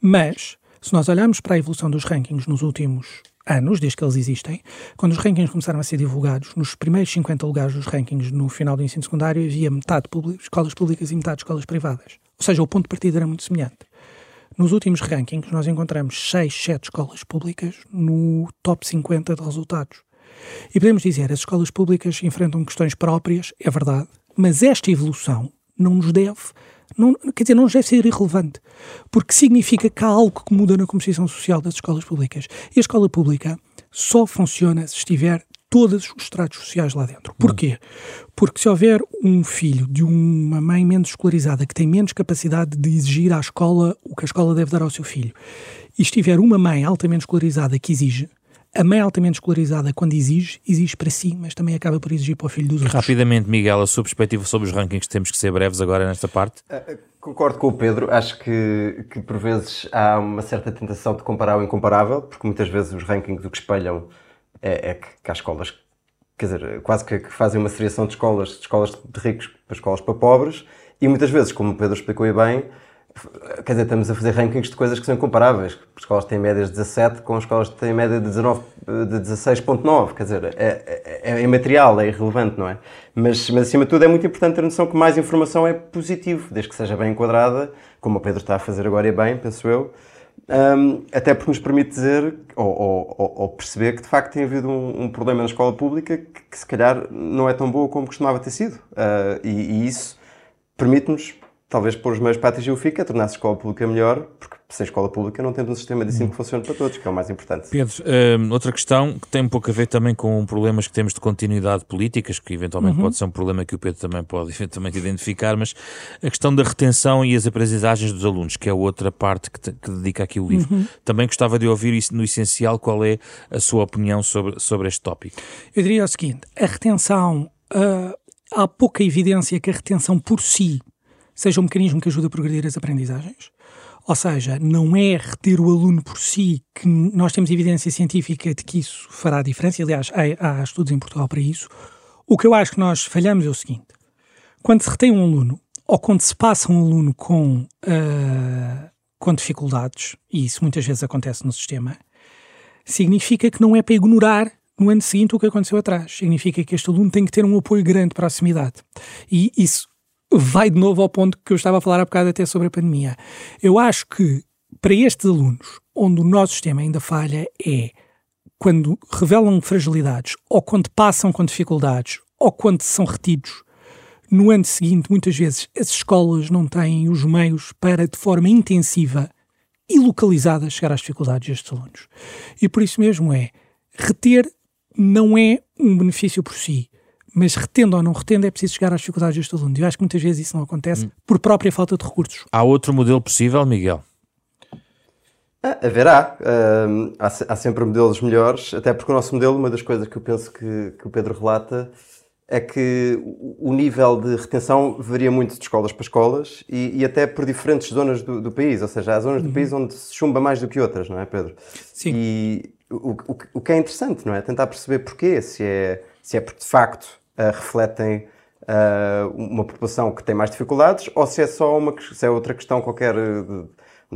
Mas, se nós olharmos para a evolução dos rankings nos últimos anos, desde que eles existem, quando os rankings começaram a ser divulgados, nos primeiros 50 lugares dos rankings no final do ensino secundário havia metade escolas públicas e metade escolas privadas. Ou seja, o ponto de partida era muito semelhante. Nos últimos rankings, nós encontramos 6, 7 escolas públicas no top 50 de resultados. E podemos dizer, as escolas públicas enfrentam questões próprias, é verdade, mas esta evolução não nos deve, não, quer dizer, não deve ser irrelevante, porque significa que há algo que muda na composição social das escolas públicas. E a escola pública só funciona se estiver todos os estratos sociais lá dentro. Porquê? Porque se houver um filho de uma mãe menos escolarizada que tem menos capacidade de exigir à escola o que a escola deve dar ao seu filho, e estiver uma mãe altamente escolarizada que exige, a mãe altamente escolarizada, quando exige, exige para si, mas também acaba por exigir para o filho dos outros. Rapidamente, Miguel, a sua perspectiva sobre os rankings, temos que ser breves agora nesta parte. Uh, concordo com o Pedro, acho que, que por vezes há uma certa tentação de comparar o incomparável, porque muitas vezes os rankings o que espelham é, é que, que há escolas, quer dizer, quase que, que fazem uma seriação de escolas, de escolas de ricos para escolas para pobres, e muitas vezes, como o Pedro explicou bem, Quer dizer, estamos a fazer rankings de coisas que são incomparáveis. As escolas têm médias de 17 com as escolas que têm média de, 19, de 16.9. Quer dizer, é, é, é imaterial, é irrelevante, não é? Mas, mas, acima de tudo, é muito importante ter noção que mais informação é positivo, desde que seja bem enquadrada, como o Pedro está a fazer agora e bem, penso eu. Um, até porque nos permite dizer ou, ou, ou, perceber que de facto tem havido um, um problema na escola pública que, que, se calhar não é tão boa como costumava ter sido. Uh, e, e isso permite-nos talvez pôr os meios para atingir o FIC é tornar a escola pública melhor, porque sem escola pública não temos um sistema de ensino que funcione para todos, que é o mais importante. Pedro, um, outra questão que tem um pouco a ver também com problemas que temos de continuidade políticas, que eventualmente uhum. pode ser um problema que o Pedro também pode eventualmente identificar, mas a questão da retenção e as aprendizagens dos alunos, que é outra parte que, te, que dedica aqui o livro. Uhum. Também gostava de ouvir isso no essencial, qual é a sua opinião sobre, sobre este tópico? Eu diria o seguinte, a retenção, uh, há pouca evidência que a retenção por si seja um mecanismo que ajude a progredir as aprendizagens. Ou seja, não é reter o aluno por si que nós temos evidência científica de que isso fará diferença. Aliás, há, há estudos em Portugal para isso. O que eu acho que nós falhamos é o seguinte: quando se retém um aluno, ou quando se passa um aluno com, uh, com dificuldades, e isso muitas vezes acontece no sistema, significa que não é para ignorar no ano seguinte o que aconteceu atrás. Significa que este aluno tem que ter um apoio grande de proximidade. E isso vai de novo ao ponto que eu estava a falar há bocado até sobre a pandemia. Eu acho que para estes alunos, onde o nosso sistema ainda falha é quando revelam fragilidades, ou quando passam com dificuldades, ou quando são retidos, no ano seguinte, muitas vezes, as escolas não têm os meios para, de forma intensiva e localizada, chegar às dificuldades destes alunos. E por isso mesmo é, reter não é um benefício por si, mas retendo ou não retendo, é preciso chegar às dificuldades deste aluno. Eu acho que muitas vezes isso não acontece hum. por própria falta de recursos. Há outro modelo possível, Miguel? Ah, haverá. Uh, há, há, sempre modelos melhores, até porque o nosso modelo, uma das coisas que eu penso que, que o Pedro relata, é que o nível de retenção varia muito de escolas para escolas e, e até por diferentes zonas do, do, país. Ou seja, há zonas do uhum. país onde se chumba mais do que outras, não é, Pedro? Sim. E o, o, o que é interessante, não é? Tentar perceber porquê, se é, se é porque de facto refletem uh, uma população que tem mais dificuldades ou se é só uma se é outra questão qualquer de,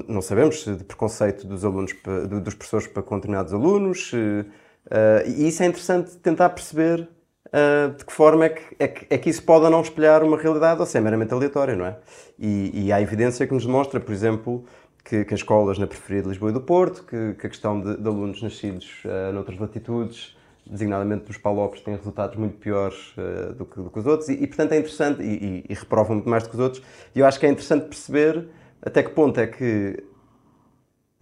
não sabemos de preconceito dos alunos dos professores para com determinados alunos e isso é interessante tentar perceber de que forma é que, é que, é, que, isso pode ou não espelhar uma realidade ou se é meramente aleatório, não é? E, e há evidência que nos demonstra, por exemplo, que, que as escolas na periferia de Lisboa e do Porto, que, que a questão de, de alunos nascidos uh, noutras latitudes designadamente dos palopes, têm resultados muito piores uh, do, que, do, que, os outros, e, e portanto é interessante, e, e, e, reprovam muito mais do que os outros, e eu acho que é interessante perceber até que ponto é que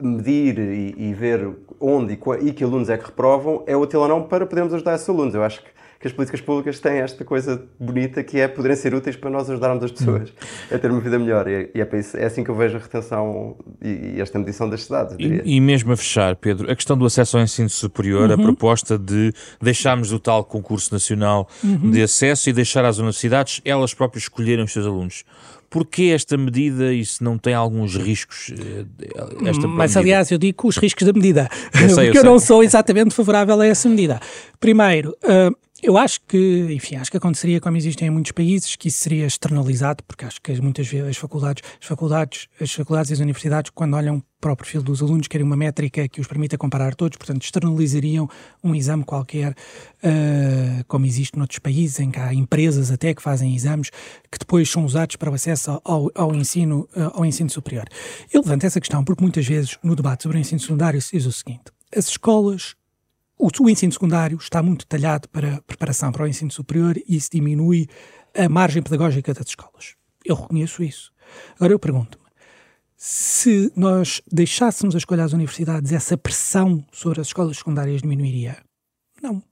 medir e, ver onde e, que alunos é que reprovam é útil ou não para podermos ajudar esses alunos. Eu acho que que as políticas públicas têm esta coisa bonita que é poderem ser úteis para nós ajudarmos as pessoas a ter uma vida melhor. E, é, isso, é assim que eu vejo a retenção e, esta medição das cidades. E, e, mesmo a fechar, Pedro, a questão do acesso ao ensino superior, uhum. a proposta de deixarmos o tal concurso nacional uhum. de acesso e deixar as universidades elas próprias escolherem os seus alunos. Porquê esta medida e se não tem alguns riscos? Eh, esta Mas, medida? aliás, eu digo os riscos da medida, eu sei, porque eu, eu não sou exatamente favorável a essa medida. Primeiro, uh, eu acho que, enfim, acho que aconteceria como existem em muitos países, que isso seria externalizado, porque acho que muitas vezes as faculdades, as faculdades, as faculdades e as universidades, quando olham para o perfil dos alunos, querem uma métrica que os permita comparar todos, portanto, externalizariam um exame qualquer, uh, como existe noutros países, em que há empresas até que fazem exames que depois são usados para o acesso ao, ao ensino, uh, ao ensino superior. Eu levanto essa questão porque muitas vezes no debate sobre o ensino secundário se diz o seguinte: as escolas o, o ensino secundário está muito talhado para preparação para o ensino superior e isso diminui a margem pedagógica das escolas. Eu reconheço isso. Agora eu pergunto-me, se nós deixássemos a escolha às universidades, essa pressão sobre as escolas secundárias diminuiria? Não.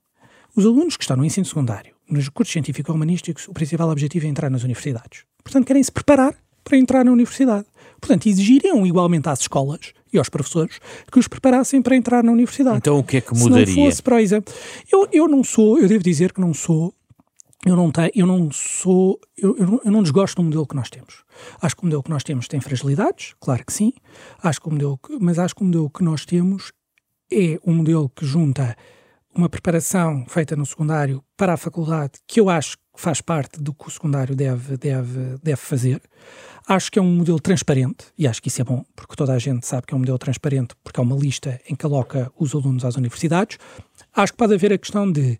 Os alunos que estão no ensino secundário, nos cursos científico-humanísticos, o principal objetivo é entrar nas universidades. Portanto, querem se preparar para entrar na universidade. Portanto, exigiriam igualmente às escolas e aos professores que os preparassem para entrar na universidade. Então, o que é que mudaria? Se não fosse para o exame. Eu, eu não sou, eu devo dizer que não sou eu não, tenho, eu não sou, eu, eu, não, eu não desgosto do modelo que nós temos. Acho que o modelo que nós temos tem fragilidades, claro que sim, acho que o modelo que, mas acho que o modelo que nós temos é um modelo que junta uma preparação feita no secundário para a faculdade, que eu acho que faz parte do que o secundário deve, deve, deve fazer. Acho que é um modelo transparente, e acho que isso é bom, porque toda a gente sabe que é um modelo transparente, porque é uma lista em que aloca os alunos às universidades. Acho que pode haver a questão de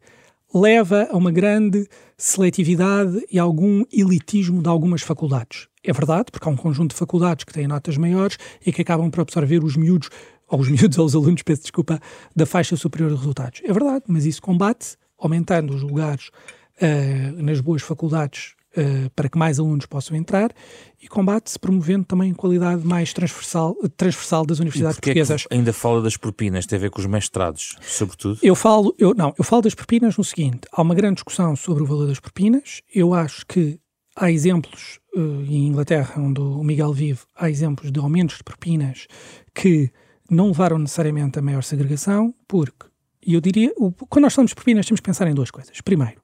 leva a uma grande seletividade e algum elitismo de algumas faculdades. É verdade, porque há um conjunto de faculdades que têm notas maiores e que acabam por absorver os miúdos, ou os miúdos ou os alunos, peço desculpa, da faixa superior de resultados. É verdade, mas isso combate aumentando os lugares uh, nas boas faculdades uh, para que mais alunos possam entrar e combate-se promovendo também qualidade mais transversal, transversal das universidades e portuguesas. É ainda fala das propinas, tem a ver com os mestrados, sobretudo? Eu falo, eu, não, eu falo das propinas no seguinte: há uma grande discussão sobre o valor das propinas. Eu acho que há exemplos, uh, em Inglaterra, onde o Miguel vive, há exemplos de aumentos de propinas que não levaram necessariamente a maior segregação, porque, e eu diria, o, quando nós falamos de propinas, temos que pensar em duas coisas. Primeiro,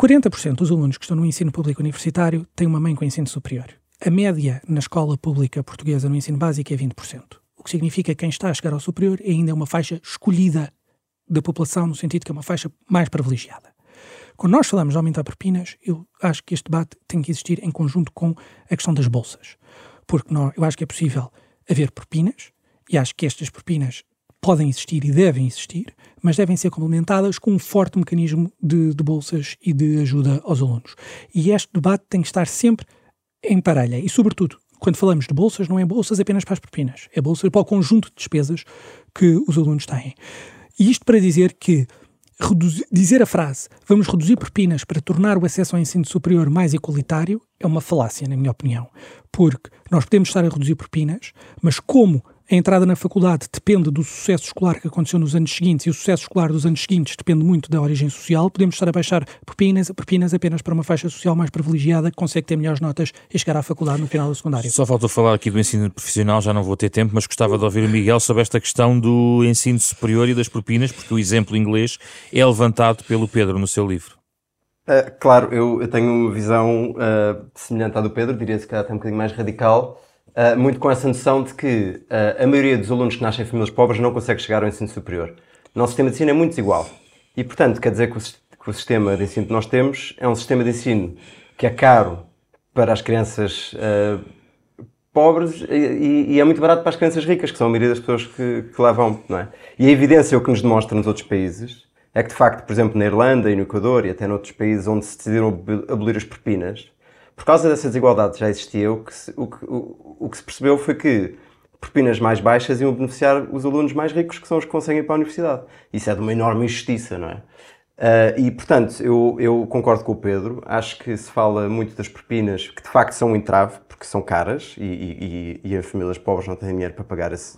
40% dos alunos que estão no ensino público universitário têm uma mãe com ensino superior. A média na escola pública portuguesa no ensino básico é 20%. O que significa que quem está a chegar ao superior é ainda uma faixa escolhida da população, no sentido que é uma faixa mais privilegiada. Quando nós falamos de aumentar propinas, eu acho que este debate tem que existir em conjunto com a questão das bolsas. Porque eu acho que é possível haver propinas, e acho que estas propinas podem existir e devem existir, mas devem ser complementadas com um forte mecanismo de, de, bolsas e de ajuda aos alunos. E este debate tem que estar sempre em parelha e, sobretudo, quando falamos de bolsas, não é bolsas apenas para as propinas, é bolsas para o conjunto de despesas que os alunos têm. E isto para dizer que reduzir, dizer a frase vamos reduzir propinas para tornar o acesso ao ensino superior mais igualitário é uma falácia, na minha opinião. Porque nós podemos estar a reduzir propinas, mas como a entrada na faculdade depende do sucesso escolar que aconteceu nos anos seguintes e o sucesso escolar dos anos seguintes depende muito da origem social. Podemos estar a baixar propinas, propinas apenas para uma faixa social mais privilegiada que consegue ter melhores notas e chegar à faculdade no final da secundária. Só faltou falar aqui do ensino profissional, já não vou ter tempo, mas gostava de ouvir o Miguel sobre esta questão do ensino superior e das propinas, porque o exemplo inglês é levantado pelo Pedro no seu livro. Uh, claro, eu, eu, tenho uma visão uh, semelhante à do Pedro, diria-se que até um bocadinho mais radical. Uh, muito com essa noção de que uh, a maioria dos alunos que nascem em famílias pobres não consegue chegar ao ensino superior. O nosso sistema de ensino é muito desigual. E, portanto, quer dizer que o, que o, sistema de ensino que nós temos é um sistema de ensino que é caro para as crianças uh, pobres e, e, é muito barato para as crianças ricas, que são a maioria das pessoas que, que lá vão. Não é? E a evidência, o que nos demonstra nos outros países, é que, de facto, por exemplo, na Irlanda e no Equador e até noutros países onde se decidiram abolir as propinas, por causa dessa desigualdade já existia, o que se, o que, o, o que se percebeu foi que propinas mais baixas iam beneficiar os alunos mais ricos, que são os que conseguem ir para a universidade. Isso é de uma enorme injustiça, não é? Uh, e, portanto, eu, eu, concordo com o Pedro. Acho que se fala muito das propinas, que de facto são um entrave, porque são caras e, e, e as famílias pobres não têm dinheiro para pagar esse,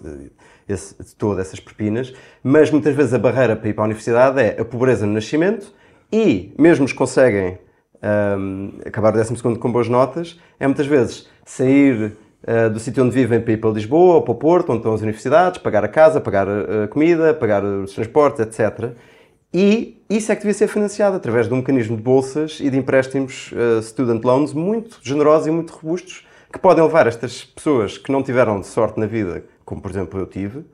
esse, todas essas propinas. Mas muitas vezes a barreira para ir para a universidade é a pobreza no nascimento e, mesmo os conseguem um, acabar o 12 com boas notas, é muitas vezes sair uh, do sítio onde vivem para ir para Lisboa ou para o Porto, onde estão as universidades, pagar a casa, pagar a comida, pagar os transportes, etc. E isso é que devia ser financiado através de um mecanismo de bolsas e de empréstimos uh, student loans muito generosos e muito robustos, que podem levar estas pessoas que não tiveram sorte na vida, como por exemplo eu tive,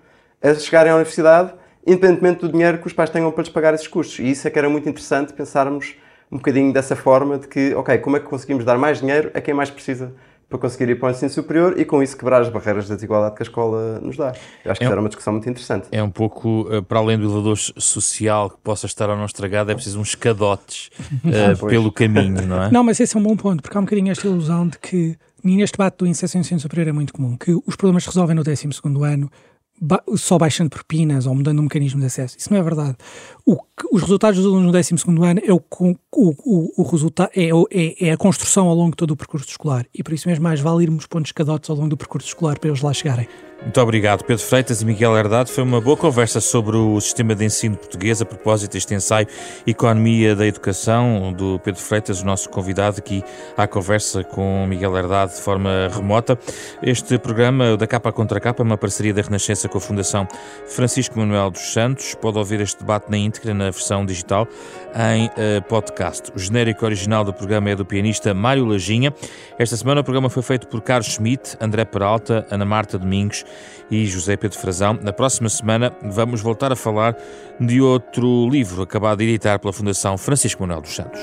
a chegarem à universidade, independentemente do dinheiro que os pais tenham para lhes pagar esses custos. E isso é que era muito interessante pensarmos um bocadinho dessa forma de que, ok, como é que conseguimos dar mais dinheiro a quem mais precisa para conseguir ir para o ensino superior e com isso quebrar as barreiras da desigualdade que a escola nos dá. Eu acho que é um, era uma discussão muito interessante. É um pouco, eh, para além do elevador social que possa estar ou não estragado, é preciso uns escadotes uh, pelo caminho, não é? Não, mas esse é um bom ponto, porque há um bocadinho esta ilusão de que, neste debate do acesso ao ensino superior é muito comum, que os problemas se resolvem no 12 ano só baixando propinas ou mudando o mecanismo de acesso. Isso não é verdade. O os resultados dos alunos no 12 ano é, o, o, o, resultado, é, é, é, a construção ao longo de todo o percurso escolar. E por isso mesmo mais vale irmos pondo escadotes ao longo do percurso escolar para eles lá chegarem. Muito obrigado, Pedro Freitas e Miguel Herdade. Foi uma boa conversa sobre o sistema de ensino português a propósito deste ensaio Economia da Educação do Pedro Freitas, o nosso convidado aqui à conversa com Miguel Herdade de forma remota. Este programa, da Capa Contra Capa, é uma parceria da Renascença com a Fundação Francisco Manuel dos Santos. Pode ouvir este debate na íntegra na versão digital em uh, podcast. O genérico original do programa é do pianista Mário Lajinha. Esta semana o programa foi feito por Carlos Schmidt, André Peralta, Ana Marta Domingos e José Pedro Frazão. Na próxima semana vamos voltar a falar de outro livro acabado de editar pela Fundação Francisco Manuel dos Santos.